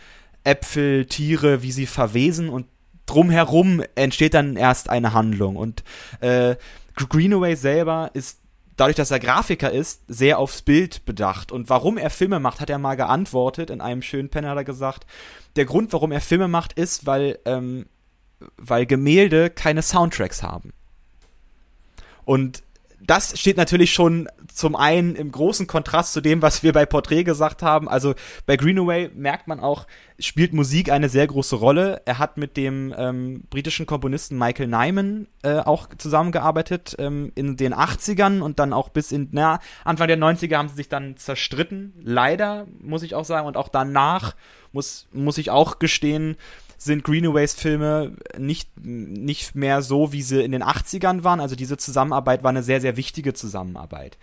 Äpfel, Tiere, wie sie verwesen und drumherum entsteht dann erst eine Handlung. Und äh, Greenaway selber ist dadurch, dass er Grafiker ist, sehr aufs Bild bedacht. Und warum er Filme macht, hat er mal geantwortet. In einem schönen Pen hat er gesagt, der Grund, warum er Filme macht, ist, weil, ähm, weil Gemälde keine Soundtracks haben. Und das steht natürlich schon zum einen im großen Kontrast zu dem, was wir bei Portrait gesagt haben. Also bei Greenaway merkt man auch, spielt Musik eine sehr große Rolle. Er hat mit dem ähm, britischen Komponisten Michael Nyman äh, auch zusammengearbeitet ähm, in den 80ern und dann auch bis in, na, Anfang der 90er haben sie sich dann zerstritten. Leider, muss ich auch sagen. Und auch danach muss, muss ich auch gestehen, sind Greenaways Filme nicht, nicht mehr so, wie sie in den 80ern waren. Also diese Zusammenarbeit war eine sehr, sehr wichtige Zusammenarbeit.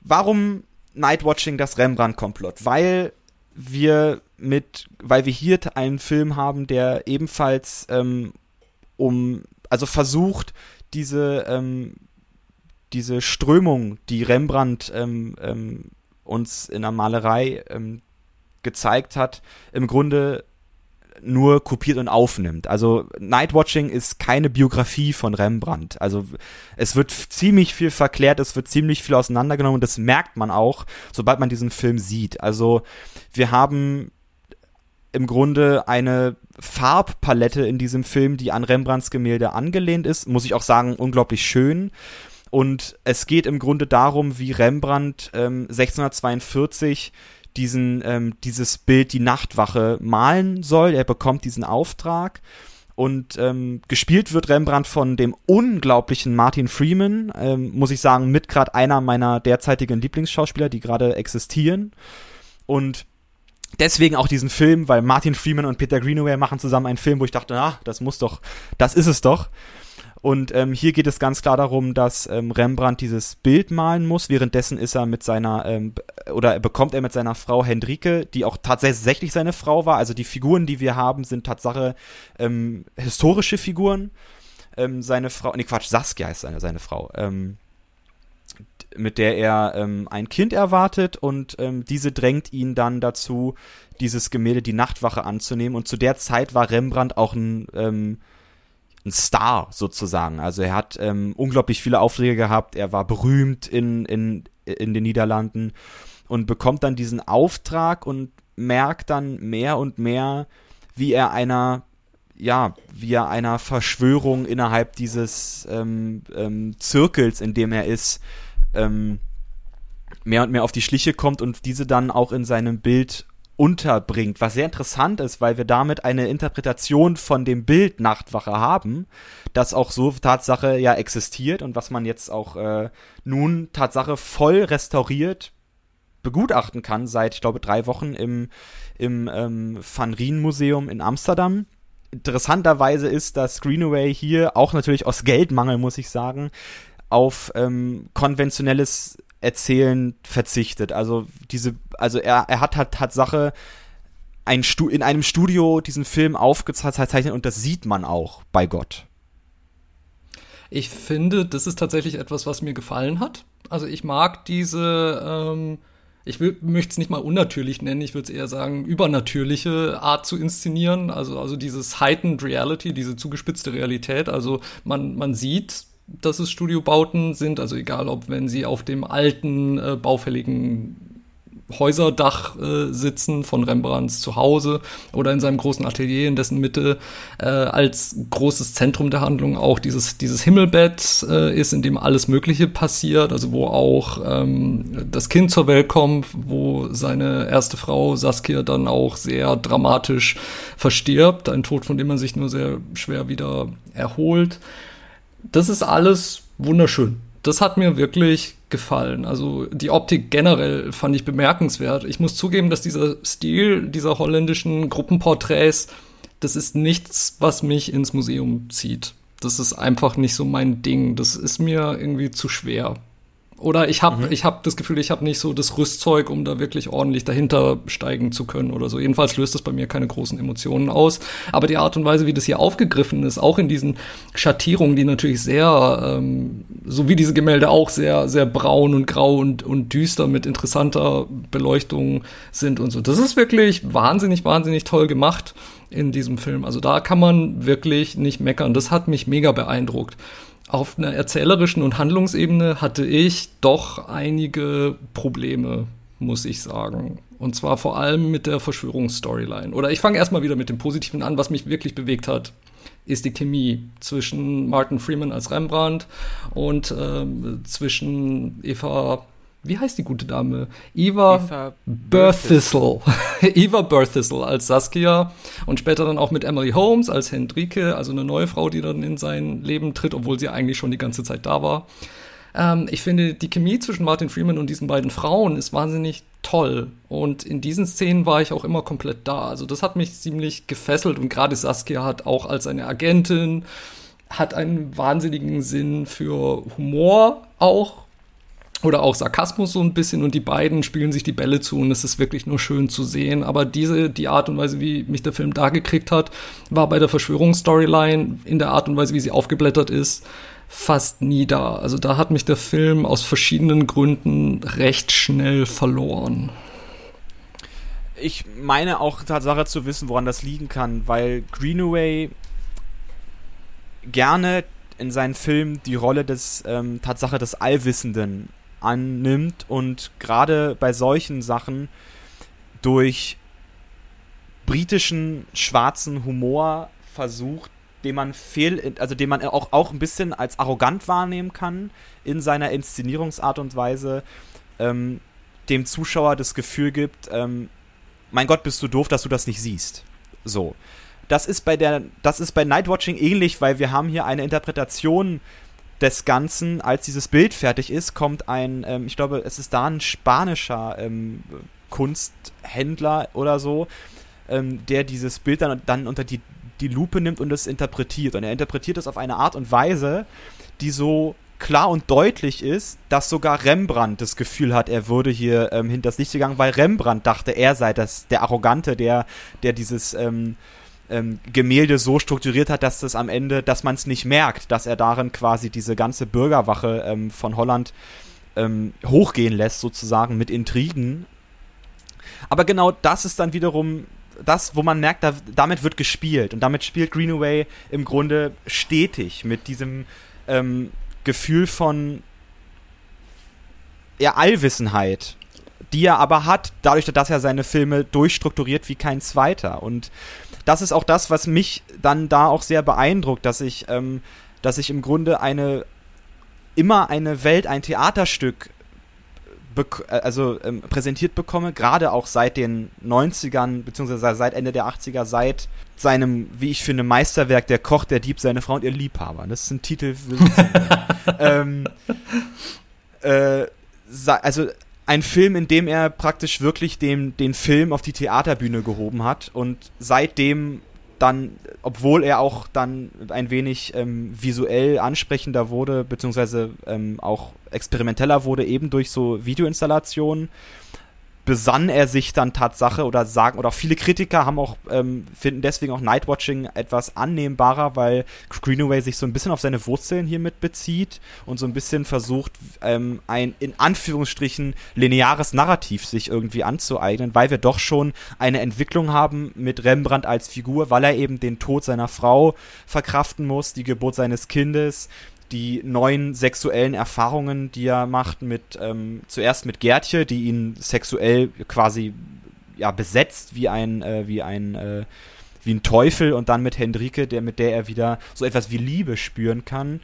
Warum Nightwatching das Rembrandt-Komplott? Weil wir mit, weil wir hier einen Film haben, der ebenfalls ähm, um, also versucht, diese, ähm, diese Strömung, die Rembrandt ähm, ähm uns in der Malerei ähm, gezeigt hat, im Grunde nur kopiert und aufnimmt. Also Nightwatching ist keine Biografie von Rembrandt. Also es wird ziemlich viel verklärt, es wird ziemlich viel auseinandergenommen und das merkt man auch, sobald man diesen Film sieht. Also wir haben im Grunde eine Farbpalette in diesem Film, die an Rembrandts Gemälde angelehnt ist, muss ich auch sagen, unglaublich schön. Und es geht im Grunde darum, wie Rembrandt ähm, 1642 diesen, ähm, dieses Bild die Nachtwache malen soll. Er bekommt diesen Auftrag. Und ähm, gespielt wird Rembrandt von dem unglaublichen Martin Freeman, ähm, muss ich sagen, mit gerade einer meiner derzeitigen Lieblingsschauspieler, die gerade existieren. Und deswegen auch diesen Film, weil Martin Freeman und Peter Greenaway machen zusammen einen Film, wo ich dachte, ah, das muss doch, das ist es doch. Und ähm, hier geht es ganz klar darum, dass ähm, Rembrandt dieses Bild malen muss. Währenddessen ist er mit seiner, ähm, oder bekommt er mit seiner Frau Hendrike, die auch tatsächlich seine Frau war. Also die Figuren, die wir haben, sind Tatsache ähm, historische Figuren. Ähm, seine Frau, nee Quatsch, Saskia heißt seine, seine Frau. Ähm, mit der er ähm, ein Kind erwartet und ähm, diese drängt ihn dann dazu, dieses Gemälde die Nachtwache anzunehmen. Und zu der Zeit war Rembrandt auch ein ähm, ein Star sozusagen. Also er hat ähm, unglaublich viele Aufträge gehabt, er war berühmt in, in, in den Niederlanden und bekommt dann diesen Auftrag und merkt dann mehr und mehr, wie er einer ja, wie er einer Verschwörung innerhalb dieses ähm, ähm, Zirkels, in dem er ist, ähm, mehr und mehr auf die Schliche kommt und diese dann auch in seinem Bild unterbringt, was sehr interessant ist, weil wir damit eine Interpretation von dem Bild Nachtwache haben, das auch so Tatsache ja existiert und was man jetzt auch äh, nun Tatsache voll restauriert begutachten kann seit, ich glaube, drei Wochen im, im ähm, Van Rien Museum in Amsterdam. Interessanterweise ist, dass Greenaway hier auch natürlich aus Geldmangel, muss ich sagen, auf ähm, konventionelles Erzählen verzichtet. Also diese, also er, er hat halt Tatsache ein Stu in einem Studio diesen Film aufgezeichnet und das sieht man auch bei Gott. Ich finde, das ist tatsächlich etwas, was mir gefallen hat. Also ich mag diese, ähm, ich möchte es nicht mal unnatürlich nennen, ich würde es eher sagen, übernatürliche Art zu inszenieren. Also, also dieses heightened Reality, diese zugespitzte Realität. Also man, man sieht, dass es Studiobauten sind, also egal ob wenn sie auf dem alten, äh, baufälligen Häuserdach äh, sitzen von Rembrandts Zuhause oder in seinem großen Atelier, in dessen Mitte äh, als großes Zentrum der Handlung auch dieses, dieses Himmelbett äh, ist, in dem alles Mögliche passiert, also wo auch ähm, das Kind zur Welt kommt, wo seine erste Frau Saskia dann auch sehr dramatisch verstirbt, ein Tod, von dem man sich nur sehr schwer wieder erholt. Das ist alles wunderschön das hat mir wirklich gefallen. Also die Optik generell fand ich bemerkenswert. Ich muss zugeben, dass dieser Stil dieser holländischen Gruppenporträts, das ist nichts, was mich ins Museum zieht. Das ist einfach nicht so mein Ding. Das ist mir irgendwie zu schwer. Oder ich habe mhm. ich hab das Gefühl, ich habe nicht so das Rüstzeug, um da wirklich ordentlich dahinter steigen zu können oder so. Jedenfalls löst das bei mir keine großen Emotionen aus. Aber die Art und Weise, wie das hier aufgegriffen ist, auch in diesen Schattierungen, die natürlich sehr, ähm, so wie diese Gemälde auch sehr, sehr braun und grau und, und düster mit interessanter Beleuchtung sind und so. Das ist wirklich wahnsinnig, wahnsinnig toll gemacht in diesem Film. Also da kann man wirklich nicht meckern. Das hat mich mega beeindruckt auf einer erzählerischen und Handlungsebene hatte ich doch einige Probleme, muss ich sagen. Und zwar vor allem mit der Verschwörungsstoryline. Oder ich fange erstmal wieder mit dem Positiven an, was mich wirklich bewegt hat ist die Chemie zwischen Martin Freeman als Rembrandt und ähm, zwischen Eva wie heißt die gute Dame? Eva, Eva Berthistle. [LAUGHS] Eva Berthistle als Saskia und später dann auch mit Emily Holmes als Hendrike, also eine neue Frau, die dann in sein Leben tritt, obwohl sie eigentlich schon die ganze Zeit da war. Ähm, ich finde, die Chemie zwischen Martin Freeman und diesen beiden Frauen ist wahnsinnig toll. Und in diesen Szenen war ich auch immer komplett da. Also das hat mich ziemlich gefesselt und gerade Saskia hat auch als eine Agentin hat einen wahnsinnigen Sinn für Humor auch oder auch Sarkasmus so ein bisschen und die beiden spielen sich die Bälle zu und es ist wirklich nur schön zu sehen. Aber diese, die Art und Weise, wie mich der Film da gekriegt hat, war bei der Verschwörungsstoryline in der Art und Weise, wie sie aufgeblättert ist, fast nie da. Also da hat mich der Film aus verschiedenen Gründen recht schnell verloren. Ich meine auch Tatsache zu wissen, woran das liegen kann, weil Greenaway gerne in seinen Filmen die Rolle des ähm, Tatsache des Allwissenden annimmt und gerade bei solchen Sachen durch britischen schwarzen Humor versucht, den man fehl, also den man auch, auch ein bisschen als arrogant wahrnehmen kann in seiner Inszenierungsart und Weise, ähm, dem Zuschauer das Gefühl gibt, ähm, mein Gott, bist du doof, dass du das nicht siehst. So. Das ist bei der, das ist bei Nightwatching ähnlich, weil wir haben hier eine Interpretation des Ganzen, als dieses Bild fertig ist, kommt ein, ähm, ich glaube, es ist da ein spanischer ähm, Kunsthändler oder so, ähm, der dieses Bild dann, dann unter die, die Lupe nimmt und es interpretiert. Und er interpretiert es auf eine Art und Weise, die so klar und deutlich ist, dass sogar Rembrandt das Gefühl hat, er würde hier ähm, hinters Licht gegangen, weil Rembrandt dachte, er sei das, der Arrogante, der, der dieses ähm, ähm, Gemälde so strukturiert hat, dass das am Ende, dass man es nicht merkt, dass er darin quasi diese ganze Bürgerwache ähm, von Holland ähm, hochgehen lässt, sozusagen mit Intrigen. Aber genau das ist dann wiederum das, wo man merkt, da, damit wird gespielt. Und damit spielt Greenaway im Grunde stetig mit diesem ähm, Gefühl von ja, Allwissenheit, die er aber hat, dadurch, dass er seine Filme durchstrukturiert wie kein zweiter. Und das ist auch das, was mich dann da auch sehr beeindruckt, dass ich, ähm, dass ich im Grunde eine immer eine Welt, ein Theaterstück äh, also ähm, präsentiert bekomme, gerade auch seit den 90ern, beziehungsweise seit Ende der 80er, seit seinem, wie ich finde, Meisterwerk, der Koch, der Dieb, seine Frau und ihr Liebhaber. Das ist ein Titel. [LAUGHS] ähm, äh, also ein Film, in dem er praktisch wirklich den, den Film auf die Theaterbühne gehoben hat und seitdem dann, obwohl er auch dann ein wenig ähm, visuell ansprechender wurde, beziehungsweise ähm, auch experimenteller wurde, eben durch so Videoinstallationen, besann er sich dann Tatsache oder sagen, oder viele Kritiker haben auch, ähm, finden deswegen auch Nightwatching etwas annehmbarer, weil Greenaway sich so ein bisschen auf seine Wurzeln hiermit bezieht und so ein bisschen versucht, ähm, ein in Anführungsstrichen lineares Narrativ sich irgendwie anzueignen, weil wir doch schon eine Entwicklung haben mit Rembrandt als Figur, weil er eben den Tod seiner Frau verkraften muss, die Geburt seines Kindes, die neuen sexuellen Erfahrungen, die er macht, mit ähm, zuerst mit Gertje, die ihn sexuell quasi ja besetzt wie ein äh, wie ein äh, wie ein Teufel und dann mit Hendrike, der mit der er wieder so etwas wie Liebe spüren kann.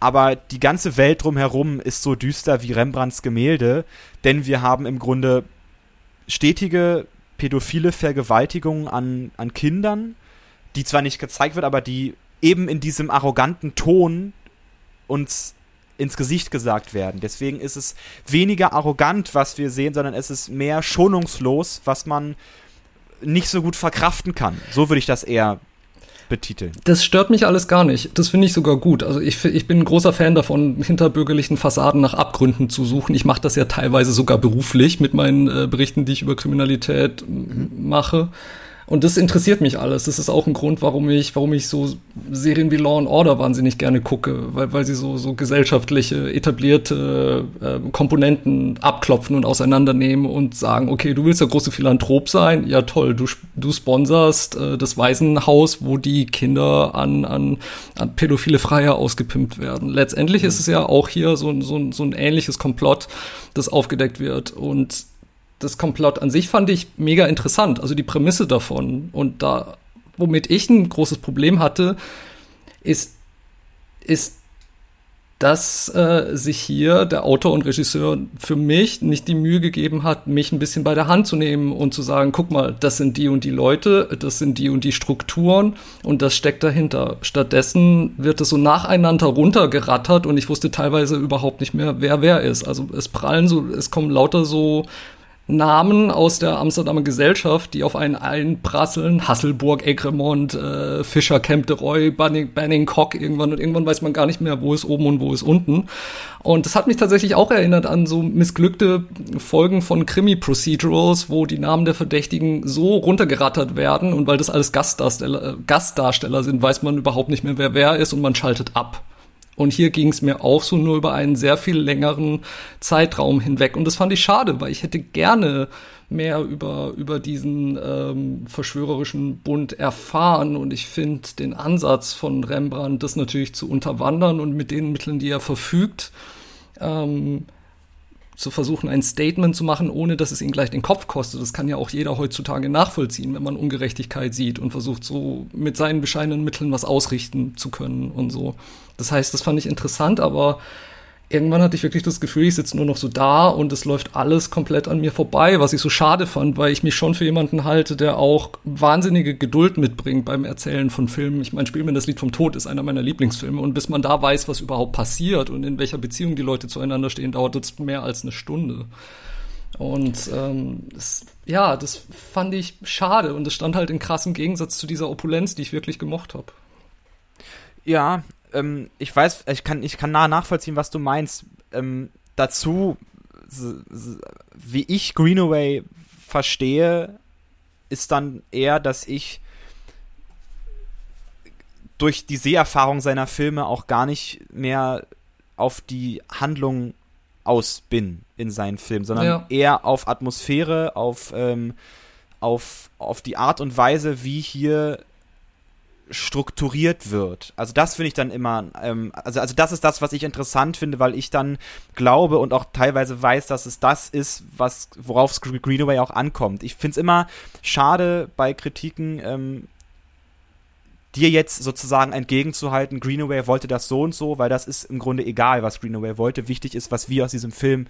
Aber die ganze Welt drumherum ist so düster wie Rembrandts Gemälde, denn wir haben im Grunde stetige pädophile Vergewaltigungen an, an Kindern, die zwar nicht gezeigt wird, aber die eben in diesem arroganten Ton uns ins Gesicht gesagt werden. Deswegen ist es weniger arrogant, was wir sehen, sondern es ist mehr schonungslos, was man nicht so gut verkraften kann. So würde ich das eher betiteln. Das stört mich alles gar nicht. Das finde ich sogar gut. Also ich, ich bin ein großer Fan davon, hinter bürgerlichen Fassaden nach Abgründen zu suchen. Ich mache das ja teilweise sogar beruflich mit meinen äh, Berichten, die ich über Kriminalität mhm. mache. Und das interessiert mich alles. Das ist auch ein Grund, warum ich, warum ich so Serien wie Law and Order wahnsinnig gerne gucke, weil, weil sie so, so gesellschaftliche, etablierte äh, Komponenten abklopfen und auseinandernehmen und sagen, okay, du willst der große Philanthrop sein, ja toll, du, du sponserst äh, das Waisenhaus, wo die Kinder an, an, an pädophile Freier ausgepimpt werden. Letztendlich mhm. ist es ja auch hier so, so, so ein ähnliches Komplott, das aufgedeckt wird. Und das Komplott an sich fand ich mega interessant, also die Prämisse davon. Und da, womit ich ein großes Problem hatte, ist, ist, dass äh, sich hier der Autor und Regisseur für mich nicht die Mühe gegeben hat, mich ein bisschen bei der Hand zu nehmen und zu sagen, guck mal, das sind die und die Leute, das sind die und die Strukturen und das steckt dahinter. Stattdessen wird es so nacheinander runtergerattert und ich wusste teilweise überhaupt nicht mehr, wer wer ist. Also es prallen so, es kommen lauter so Namen aus der Amsterdamer Gesellschaft, die auf einen einprasseln. Hasselburg, Egremont, äh, Fischer, Camp de Roy, Banning, Banning, Cock irgendwann. Und irgendwann weiß man gar nicht mehr, wo ist oben und wo ist unten. Und das hat mich tatsächlich auch erinnert an so missglückte Folgen von Krimi-Procedurals, wo die Namen der Verdächtigen so runtergerattert werden. Und weil das alles Gastdarsteller, äh, Gastdarsteller sind, weiß man überhaupt nicht mehr, wer wer ist und man schaltet ab. Und hier ging es mir auch so nur über einen sehr viel längeren Zeitraum hinweg. Und das fand ich schade, weil ich hätte gerne mehr über, über diesen ähm, verschwörerischen Bund erfahren. Und ich finde den Ansatz von Rembrandt, das natürlich zu unterwandern und mit den Mitteln, die er verfügt, ähm, zu versuchen, ein Statement zu machen, ohne dass es ihn gleich den Kopf kostet. Das kann ja auch jeder heutzutage nachvollziehen, wenn man Ungerechtigkeit sieht und versucht, so mit seinen bescheidenen Mitteln was ausrichten zu können und so. Das heißt, das fand ich interessant, aber irgendwann hatte ich wirklich das Gefühl, ich sitze nur noch so da und es läuft alles komplett an mir vorbei, was ich so schade fand, weil ich mich schon für jemanden halte, der auch wahnsinnige Geduld mitbringt beim Erzählen von Filmen. Ich meine, Spiel das Lied vom Tod ist einer meiner Lieblingsfilme und bis man da weiß, was überhaupt passiert und in welcher Beziehung die Leute zueinander stehen, dauert es mehr als eine Stunde. Und ähm, das, ja, das fand ich schade und es stand halt in krassem Gegensatz zu dieser Opulenz, die ich wirklich gemocht habe. Ja, ähm, ich weiß, ich kann, ich kann nah nachvollziehen, was du meinst. Ähm, dazu, wie ich Greenaway verstehe, ist dann eher, dass ich durch die Seherfahrung seiner Filme auch gar nicht mehr auf die Handlung aus bin in seinen Filmen, sondern ja. eher auf Atmosphäre, auf, ähm, auf, auf die Art und Weise, wie hier strukturiert wird. Also das finde ich dann immer, ähm, also, also das ist das, was ich interessant finde, weil ich dann glaube und auch teilweise weiß, dass es das ist, was, worauf Greenaway auch ankommt. Ich finde es immer schade bei Kritiken, ähm, dir jetzt sozusagen entgegenzuhalten, Greenaway wollte das so und so, weil das ist im Grunde egal, was Greenaway wollte. Wichtig ist, was wir aus diesem Film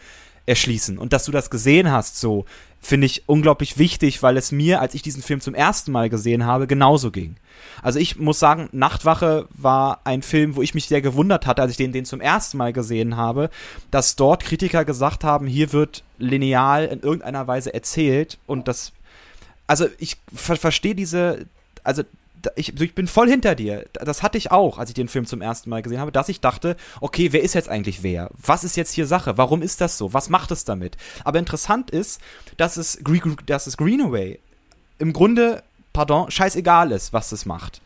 erschließen. Und dass du das gesehen hast, so, finde ich unglaublich wichtig, weil es mir, als ich diesen Film zum ersten Mal gesehen habe, genauso ging. Also ich muss sagen, Nachtwache war ein Film, wo ich mich sehr gewundert hatte, als ich den, den zum ersten Mal gesehen habe, dass dort Kritiker gesagt haben, hier wird lineal in irgendeiner Weise erzählt und das, also ich ver verstehe diese, also ich, ich bin voll hinter dir. Das hatte ich auch, als ich den Film zum ersten Mal gesehen habe, dass ich dachte, okay, wer ist jetzt eigentlich wer? Was ist jetzt hier Sache? Warum ist das so? Was macht es damit? Aber interessant ist, dass es, dass es Greenaway im Grunde, pardon, scheißegal ist, was es macht.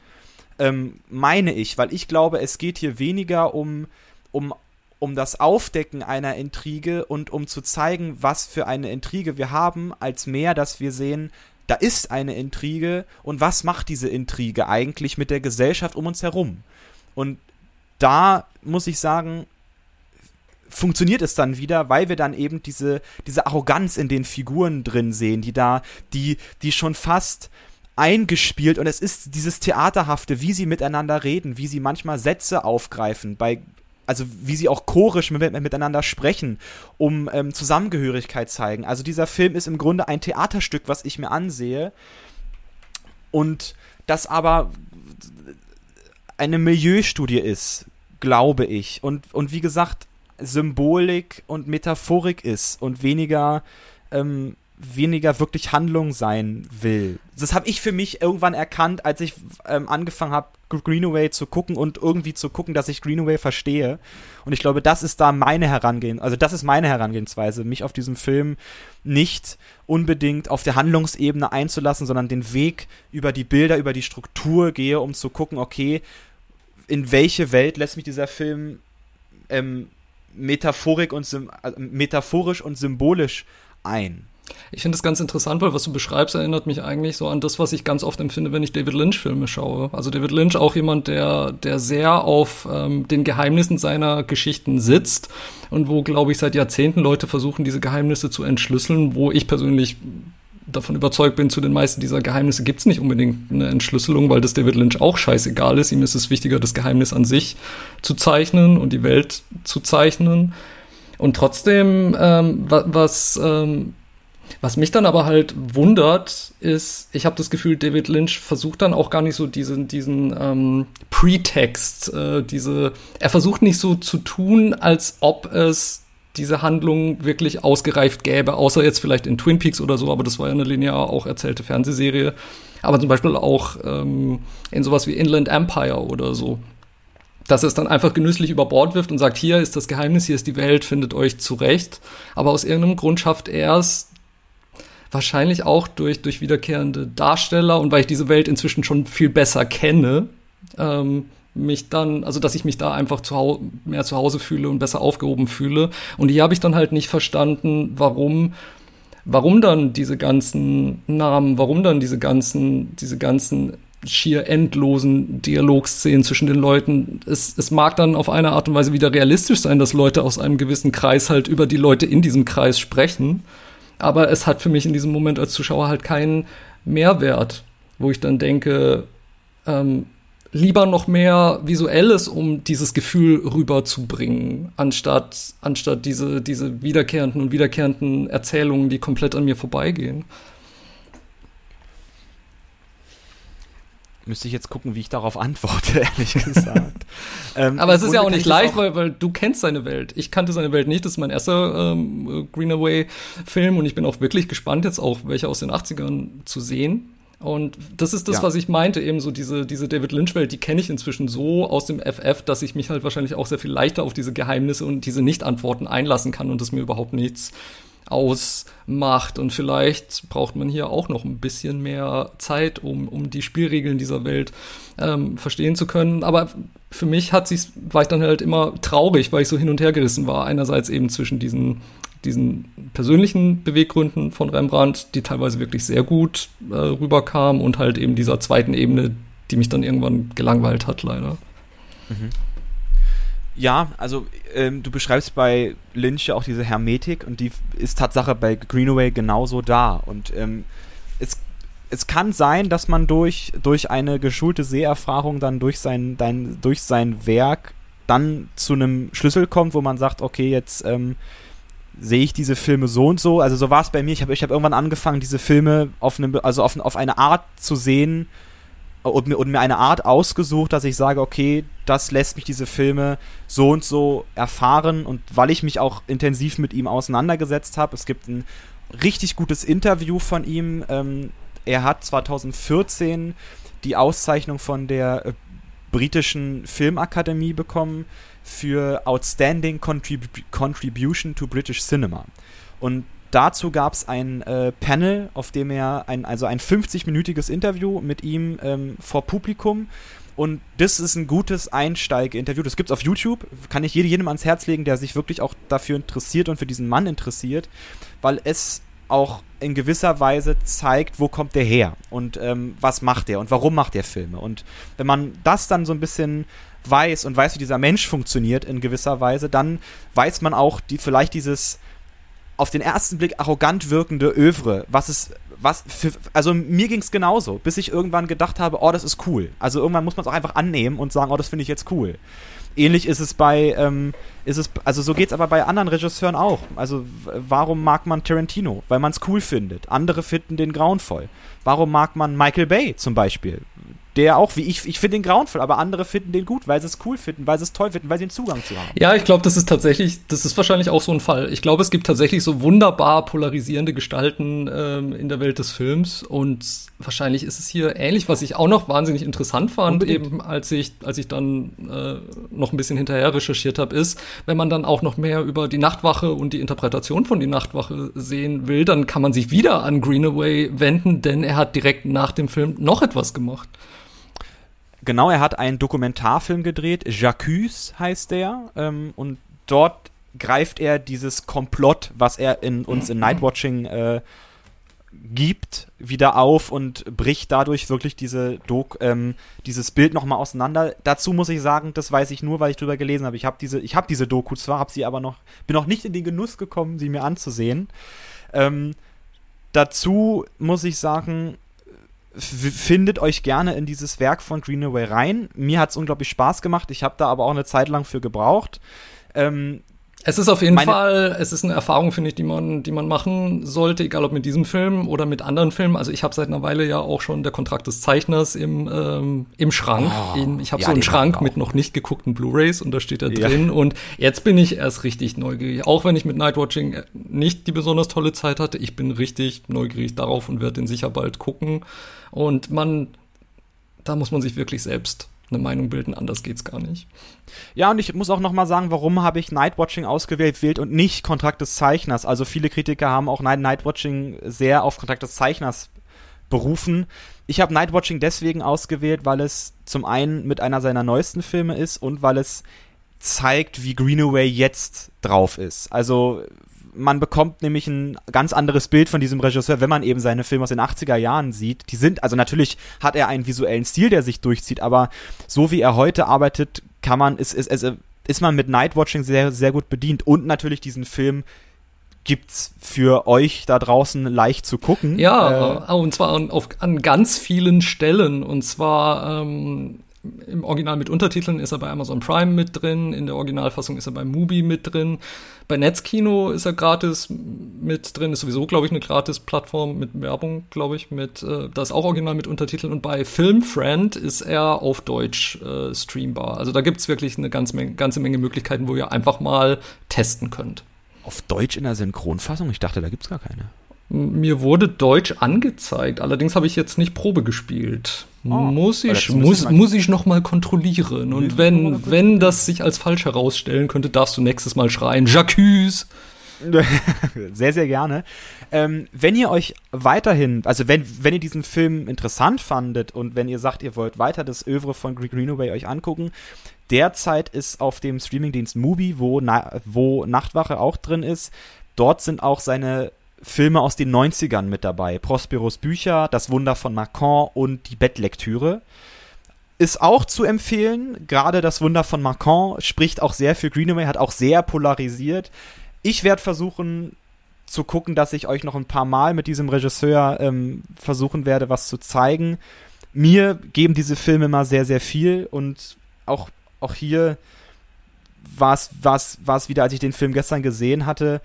Ähm, meine ich, weil ich glaube, es geht hier weniger um, um um das Aufdecken einer Intrige und um zu zeigen, was für eine Intrige wir haben, als mehr, dass wir sehen, da ist eine Intrige und was macht diese Intrige eigentlich mit der Gesellschaft um uns herum? Und da muss ich sagen, funktioniert es dann wieder, weil wir dann eben diese, diese Arroganz in den Figuren drin sehen, die da, die, die schon fast eingespielt und es ist dieses Theaterhafte, wie sie miteinander reden, wie sie manchmal Sätze aufgreifen, bei also wie sie auch chorisch mit, miteinander sprechen, um ähm, Zusammengehörigkeit zeigen. Also dieser Film ist im Grunde ein Theaterstück, was ich mir ansehe und das aber eine Milieustudie ist, glaube ich. Und, und wie gesagt, Symbolik und Metaphorik ist und weniger ähm, weniger wirklich Handlung sein will. Das habe ich für mich irgendwann erkannt, als ich ähm, angefangen habe, Greenaway zu gucken und irgendwie zu gucken, dass ich Greenaway verstehe. Und ich glaube, das ist da meine Herangehen, also das ist meine Herangehensweise, mich auf diesem Film nicht unbedingt auf der Handlungsebene einzulassen, sondern den Weg über die Bilder, über die Struktur gehe, um zu gucken, okay, in welche Welt lässt mich dieser Film ähm, Metaphorik und äh, metaphorisch und symbolisch ein. Ich finde es ganz interessant, weil was du beschreibst, erinnert mich eigentlich so an das, was ich ganz oft empfinde, wenn ich David Lynch-Filme schaue. Also David Lynch auch jemand, der, der sehr auf ähm, den Geheimnissen seiner Geschichten sitzt und wo, glaube ich, seit Jahrzehnten Leute versuchen, diese Geheimnisse zu entschlüsseln, wo ich persönlich davon überzeugt bin, zu den meisten dieser Geheimnisse gibt es nicht unbedingt eine Entschlüsselung, weil das David Lynch auch scheißegal ist. Ihm ist es wichtiger, das Geheimnis an sich zu zeichnen und die Welt zu zeichnen. Und trotzdem, ähm, was, ähm, was mich dann aber halt wundert, ist, ich habe das Gefühl, David Lynch versucht dann auch gar nicht so diesen, diesen ähm, Pretext, äh, diese, er versucht nicht so zu tun, als ob es diese Handlung wirklich ausgereift gäbe, außer jetzt vielleicht in Twin Peaks oder so, aber das war ja eine linear auch erzählte Fernsehserie. Aber zum Beispiel auch ähm, in sowas wie Inland Empire oder so. Dass es dann einfach genüsslich über Bord wirft und sagt, hier ist das Geheimnis, hier ist die Welt, findet euch zurecht. Aber aus irgendeinem Grund schafft er es, wahrscheinlich auch durch, durch wiederkehrende Darsteller und weil ich diese Welt inzwischen schon viel besser kenne, ähm, mich dann, also dass ich mich da einfach zu mehr zu Hause fühle und besser aufgehoben fühle. Und hier habe ich dann halt nicht verstanden, warum, warum dann diese ganzen Namen, warum dann diese ganzen, diese ganzen schier endlosen Dialogszenen zwischen den Leuten. Es, es mag dann auf eine Art und Weise wieder realistisch sein, dass Leute aus einem gewissen Kreis halt über die Leute in diesem Kreis sprechen aber es hat für mich in diesem Moment als Zuschauer halt keinen Mehrwert, wo ich dann denke, ähm, lieber noch mehr Visuelles, um dieses Gefühl rüberzubringen, anstatt, anstatt diese, diese wiederkehrenden und wiederkehrenden Erzählungen, die komplett an mir vorbeigehen. Müsste ich jetzt gucken, wie ich darauf antworte, [LAUGHS] ehrlich gesagt. ähm, Aber es ist ja auch nicht leicht, auch weil, weil du kennst seine Welt. Ich kannte seine Welt nicht. Das ist mein erster ähm, Greenaway-Film und ich bin auch wirklich gespannt, jetzt auch welche aus den 80ern zu sehen. Und das ist das, ja. was ich meinte, eben so diese, diese David Lynch-Welt, die kenne ich inzwischen so aus dem FF, dass ich mich halt wahrscheinlich auch sehr viel leichter auf diese Geheimnisse und diese Nicht-Antworten einlassen kann und das mir überhaupt nichts ausmacht. Und vielleicht braucht man hier auch noch ein bisschen mehr Zeit, um, um die Spielregeln dieser Welt ähm, verstehen zu können. Aber für mich hat sich, war ich dann halt immer traurig, weil ich so hin und her gerissen war. Einerseits eben zwischen diesen diesen persönlichen Beweggründen von Rembrandt, die teilweise wirklich sehr gut äh, rüberkamen und halt eben dieser zweiten Ebene, die mich dann irgendwann gelangweilt hat, leider. Mhm. Ja, also ähm, du beschreibst bei Lynch ja auch diese Hermetik und die ist Tatsache bei Greenaway genauso da. Und ähm, es, es kann sein, dass man durch, durch eine geschulte Seherfahrung dann durch sein, dein, durch sein Werk dann zu einem Schlüssel kommt, wo man sagt, okay, jetzt ähm, sehe ich diese Filme so und so. Also so war es bei mir. Ich habe ich hab irgendwann angefangen, diese Filme auf, eine, also auf, auf eine Art zu sehen, und mir, und mir eine Art ausgesucht, dass ich sage, okay, das lässt mich diese Filme so und so erfahren und weil ich mich auch intensiv mit ihm auseinandergesetzt habe, es gibt ein richtig gutes Interview von ihm. Ähm, er hat 2014 die Auszeichnung von der äh, britischen Filmakademie bekommen für Outstanding Contrib Contribution to British Cinema. Und dazu gab es ein äh, Panel, auf dem er ein, also ein 50-minütiges Interview mit ihm ähm, vor Publikum und das ist ein gutes Einsteigeinterview. Das gibt es auf YouTube. Kann ich jedem ans Herz legen, der sich wirklich auch dafür interessiert und für diesen Mann interessiert, weil es auch in gewisser Weise zeigt, wo kommt der her und ähm, was macht er und warum macht er Filme. Und wenn man das dann so ein bisschen weiß und weiß, wie dieser Mensch funktioniert in gewisser Weise, dann weiß man auch die, vielleicht dieses auf den ersten Blick arrogant wirkende Övre, was es, was für, also mir ging es genauso, bis ich irgendwann gedacht habe, oh, das ist cool. Also irgendwann muss man es auch einfach annehmen und sagen, oh, das finde ich jetzt cool. Ähnlich ist es bei, ähm, ist es, also so geht es aber bei anderen Regisseuren auch. Also warum mag man Tarantino? Weil man es cool findet. Andere finden den grauenvoll. Warum mag man Michael Bay zum Beispiel? Der auch, wie ich, ich finde den grauenvoll, aber andere finden den gut, weil sie es cool finden, weil sie es toll finden, weil sie den Zugang zu haben. Ja, ich glaube, das ist tatsächlich, das ist wahrscheinlich auch so ein Fall. Ich glaube, es gibt tatsächlich so wunderbar polarisierende Gestalten ähm, in der Welt des Films und wahrscheinlich ist es hier ähnlich, was ich auch noch wahnsinnig interessant fand, Unbedingt. eben als ich, als ich dann äh, noch ein bisschen hinterher recherchiert habe, ist, wenn man dann auch noch mehr über die Nachtwache und die Interpretation von die Nachtwache sehen will, dann kann man sich wieder an Greenaway wenden, denn er hat direkt nach dem Film noch etwas gemacht. Genau, er hat einen Dokumentarfilm gedreht, J'accuse heißt der, ähm, und dort greift er dieses Komplott, was er in uns in Nightwatching äh, gibt, wieder auf und bricht dadurch wirklich diese Dok ähm, dieses Bild nochmal auseinander. Dazu muss ich sagen, das weiß ich nur, weil ich drüber gelesen habe. Ich habe diese, ich habe diese Doku zwar, habe sie aber noch, bin noch nicht in den Genuss gekommen, sie mir anzusehen. Ähm, dazu muss ich sagen, findet euch gerne in dieses Werk von Greenaway rein. Mir hat es unglaublich Spaß gemacht. Ich habe da aber auch eine Zeit lang für gebraucht. Ähm, es ist auf jeden Fall, es ist eine Erfahrung, finde ich, die man, die man machen sollte, egal ob mit diesem Film oder mit anderen Filmen. Also ich habe seit einer Weile ja auch schon der Kontrakt des Zeichners im, ähm, im Schrank. Oh, ich habe ja, so einen Schrank mit noch nicht geguckten Blu-rays und da steht er ja. drin. Und jetzt bin ich erst richtig neugierig. Auch wenn ich mit Nightwatching nicht die besonders tolle Zeit hatte, ich bin richtig neugierig darauf und werde den sicher bald gucken. Und man, da muss man sich wirklich selbst eine Meinung bilden, anders geht's gar nicht. Ja, und ich muss auch nochmal sagen, warum habe ich Nightwatching ausgewählt und nicht Kontrakt des Zeichners? Also viele Kritiker haben auch Nightwatching sehr auf Kontrakt des Zeichners berufen. Ich habe Nightwatching deswegen ausgewählt, weil es zum einen mit einer seiner neuesten Filme ist und weil es zeigt, wie Greenaway jetzt drauf ist. Also man bekommt nämlich ein ganz anderes Bild von diesem Regisseur, wenn man eben seine Filme aus den 80er Jahren sieht. Die sind, also natürlich hat er einen visuellen Stil, der sich durchzieht, aber so wie er heute arbeitet, kann man, ist, ist, ist, ist man mit Nightwatching sehr, sehr gut bedient und natürlich diesen Film gibt's für euch da draußen leicht zu gucken. Ja, äh, und zwar an, auf, an ganz vielen Stellen. Und zwar ähm, im Original mit Untertiteln ist er bei Amazon Prime mit drin, in der Originalfassung ist er bei Mubi mit drin. Bei Netzkino ist er gratis mit drin, ist sowieso, glaube ich, eine Gratis-Plattform mit Werbung, glaube ich, mit, äh, da ist auch Original mit Untertiteln. Und bei Filmfriend ist er auf Deutsch äh, streambar. Also da gibt es wirklich eine ganze Menge, ganze Menge Möglichkeiten, wo ihr einfach mal testen könnt. Auf Deutsch in der Synchronfassung? Ich dachte, da gibt es gar keine. Mir wurde Deutsch angezeigt, allerdings habe ich jetzt nicht Probe gespielt. Oh, muss ich, muss, muss ich noch mal kontrollieren. Und wenn, wenn das sich als falsch herausstellen könnte, darfst du nächstes Mal schreien, Jacques! [LAUGHS] sehr, sehr gerne. Ähm, wenn ihr euch weiterhin, also wenn, wenn ihr diesen Film interessant fandet und wenn ihr sagt, ihr wollt weiter das Övre von Greg Greenaway euch angucken, derzeit ist auf dem Streamingdienst Movie, wo, na, wo Nachtwache auch drin ist, dort sind auch seine Filme aus den 90ern mit dabei. Prosperos Bücher, Das Wunder von Macron und Die Bettlektüre. Ist auch zu empfehlen. Gerade Das Wunder von Macron spricht auch sehr für Greenaway, hat auch sehr polarisiert. Ich werde versuchen zu gucken, dass ich euch noch ein paar Mal mit diesem Regisseur ähm, versuchen werde, was zu zeigen. Mir geben diese Filme immer sehr, sehr viel und auch, auch hier war es wieder, als ich den Film gestern gesehen hatte,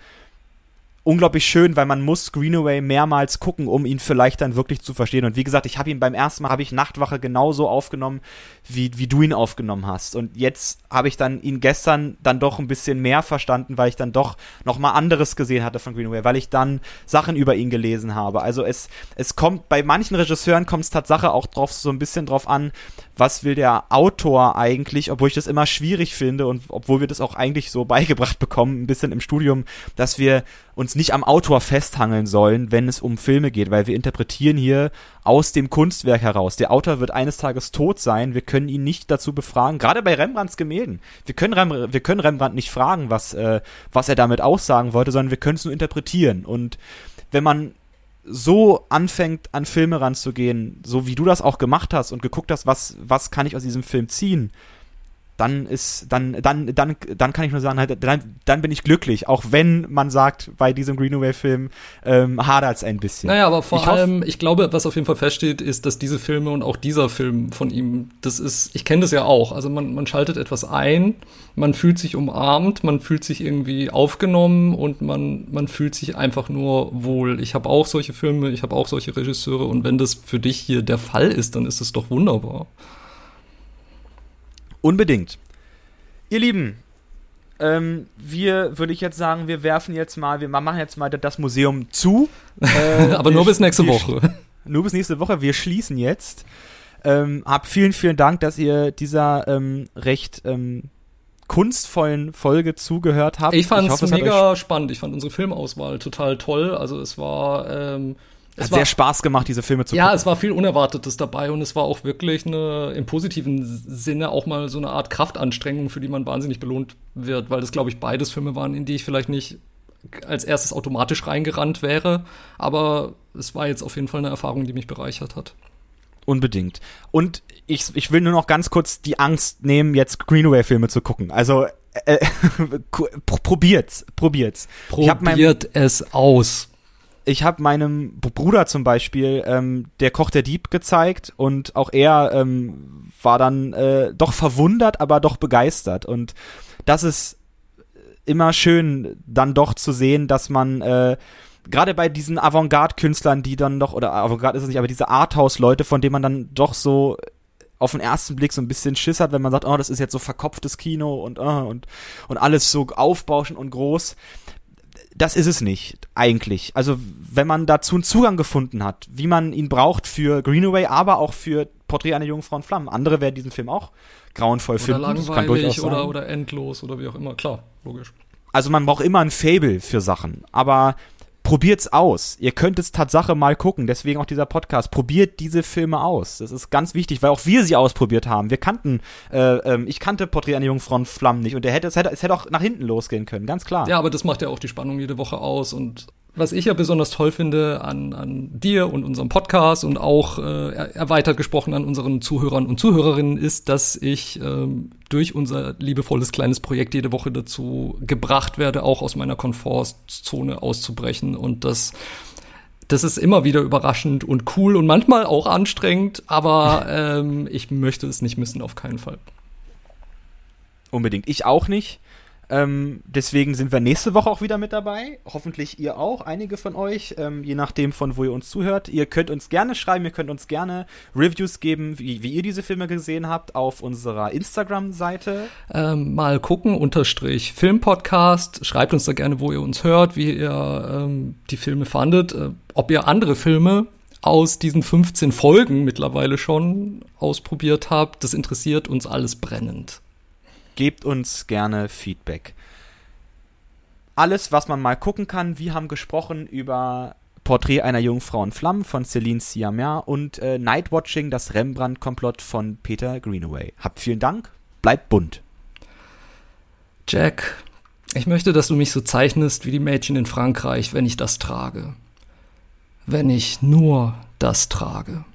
unglaublich schön, weil man muss Greenaway mehrmals gucken, um ihn vielleicht dann wirklich zu verstehen. Und wie gesagt, ich habe ihn beim ersten Mal, habe ich Nachtwache genauso aufgenommen, wie, wie du ihn aufgenommen hast. Und jetzt habe ich dann ihn gestern dann doch ein bisschen mehr verstanden, weil ich dann doch nochmal anderes gesehen hatte von Greenaway, weil ich dann Sachen über ihn gelesen habe. Also es, es kommt, bei manchen Regisseuren kommt es Tatsache auch drauf, so ein bisschen drauf an, was will der Autor eigentlich, obwohl ich das immer schwierig finde und obwohl wir das auch eigentlich so [LAUGHS] beigebracht bekommen, ein bisschen im Studium, dass wir uns nicht am Autor festhangeln sollen, wenn es um Filme geht, weil wir interpretieren hier aus dem Kunstwerk heraus. Der Autor wird eines Tages tot sein, wir können ihn nicht dazu befragen, gerade bei Rembrandts Gemälden. Wir können, Rem wir können Rembrandt nicht fragen, was, äh, was er damit aussagen wollte, sondern wir können es nur interpretieren. Und wenn man so anfängt, an Filme ranzugehen, so wie du das auch gemacht hast und geguckt hast, was, was kann ich aus diesem Film ziehen, dann ist, dann, dann, dann, dann kann ich nur sagen, halt, dann, dann bin ich glücklich, auch wenn man sagt, bei diesem Greenaway-Film ähm, hadert es ein bisschen. Naja, aber vor ich allem, ich glaube, was auf jeden Fall feststeht, ist, dass diese Filme und auch dieser Film von ihm, das ist, ich kenne das ja auch, also man, man schaltet etwas ein, man fühlt sich umarmt, man fühlt sich irgendwie aufgenommen und man, man fühlt sich einfach nur wohl. Ich habe auch solche Filme, ich habe auch solche Regisseure und wenn das für dich hier der Fall ist, dann ist es doch wunderbar. Unbedingt. Ihr Lieben, ähm, wir, würde ich jetzt sagen, wir werfen jetzt mal, wir machen jetzt mal das Museum zu. [LAUGHS] Äh, Aber nur bis nächste Woche. Nur bis nächste Woche. Wir schließen jetzt. Ähm, hab vielen, vielen Dank, dass ihr dieser ähm, recht ähm, kunstvollen Folge zugehört habt. Ich fand es mega spannend. Ich fand unsere Filmauswahl total toll. Also es war ähm, es hat war, sehr Spaß gemacht, diese Filme zu ja, gucken. Ja, es war viel Unerwartetes dabei und es war auch wirklich eine, im positiven Sinne auch mal so eine Art Kraftanstrengung, für die man wahnsinnig belohnt wird, weil das, glaube ich, beides Filme waren, in die ich vielleicht nicht als erstes automatisch reingerannt wäre. Aber es war jetzt auf jeden Fall eine Erfahrung, die mich bereichert hat. Unbedingt. Und ich, ich will nur noch ganz kurz die Angst nehmen, jetzt Greenaway-Filme zu gucken. Also äh, [LAUGHS] probiert's, probiert's. Probiert es aus ich habe meinem Bruder zum Beispiel ähm, der Koch der Dieb gezeigt und auch er ähm, war dann äh, doch verwundert, aber doch begeistert. Und das ist immer schön, dann doch zu sehen, dass man äh, gerade bei diesen Avantgarde-Künstlern, die dann doch, oder Avantgarde ist es nicht, aber diese Arthouse-Leute, von denen man dann doch so auf den ersten Blick so ein bisschen Schiss hat, wenn man sagt, oh, das ist jetzt so verkopftes Kino und, oh, und, und alles so aufbauschen und groß das ist es nicht, eigentlich. Also, wenn man dazu einen Zugang gefunden hat, wie man ihn braucht für Greenaway, aber auch für Porträt einer jungen Frau in Flammen. Andere werden diesen Film auch grauenvoll oder finden. Langweilig oder, oder endlos oder wie auch immer. Klar, logisch. Also man braucht immer ein Fable für Sachen. Aber probiert's aus. Ihr könnt es Tatsache mal gucken, deswegen auch dieser Podcast. Probiert diese Filme aus. Das ist ganz wichtig, weil auch wir sie ausprobiert haben. Wir kannten, äh, ähm, ich kannte Porträt einer jungen Frau Flammen nicht und der hätte, es hätte, es hätte auch nach hinten losgehen können, ganz klar. Ja, aber das macht ja auch die Spannung jede Woche aus und was ich ja besonders toll finde an, an dir und unserem Podcast und auch äh, erweitert gesprochen an unseren Zuhörern und Zuhörerinnen ist, dass ich ähm, durch unser liebevolles kleines Projekt jede Woche dazu gebracht werde, auch aus meiner Komfortzone auszubrechen und das das ist immer wieder überraschend und cool und manchmal auch anstrengend, aber [LAUGHS] ähm, ich möchte es nicht missen, auf keinen Fall. Unbedingt. Ich auch nicht. Ähm, deswegen sind wir nächste Woche auch wieder mit dabei. Hoffentlich ihr auch, einige von euch, ähm, je nachdem von wo ihr uns zuhört. Ihr könnt uns gerne schreiben, ihr könnt uns gerne Reviews geben, wie, wie ihr diese Filme gesehen habt, auf unserer Instagram-Seite. Ähm, mal gucken, unterstrich Filmpodcast. Schreibt uns da gerne, wo ihr uns hört, wie ihr ähm, die Filme fandet, äh, ob ihr andere Filme aus diesen 15 Folgen mittlerweile schon ausprobiert habt. Das interessiert uns alles brennend gebt uns gerne Feedback. Alles, was man mal gucken kann, wir haben gesprochen über Porträt einer Jungfrau in Flammen von Celine Siamer und äh, Nightwatching, das Rembrandt-Komplott von Peter Greenaway. Habt vielen Dank, bleibt bunt. Jack, ich möchte, dass du mich so zeichnest wie die Mädchen in Frankreich, wenn ich das trage. Wenn ich nur das trage.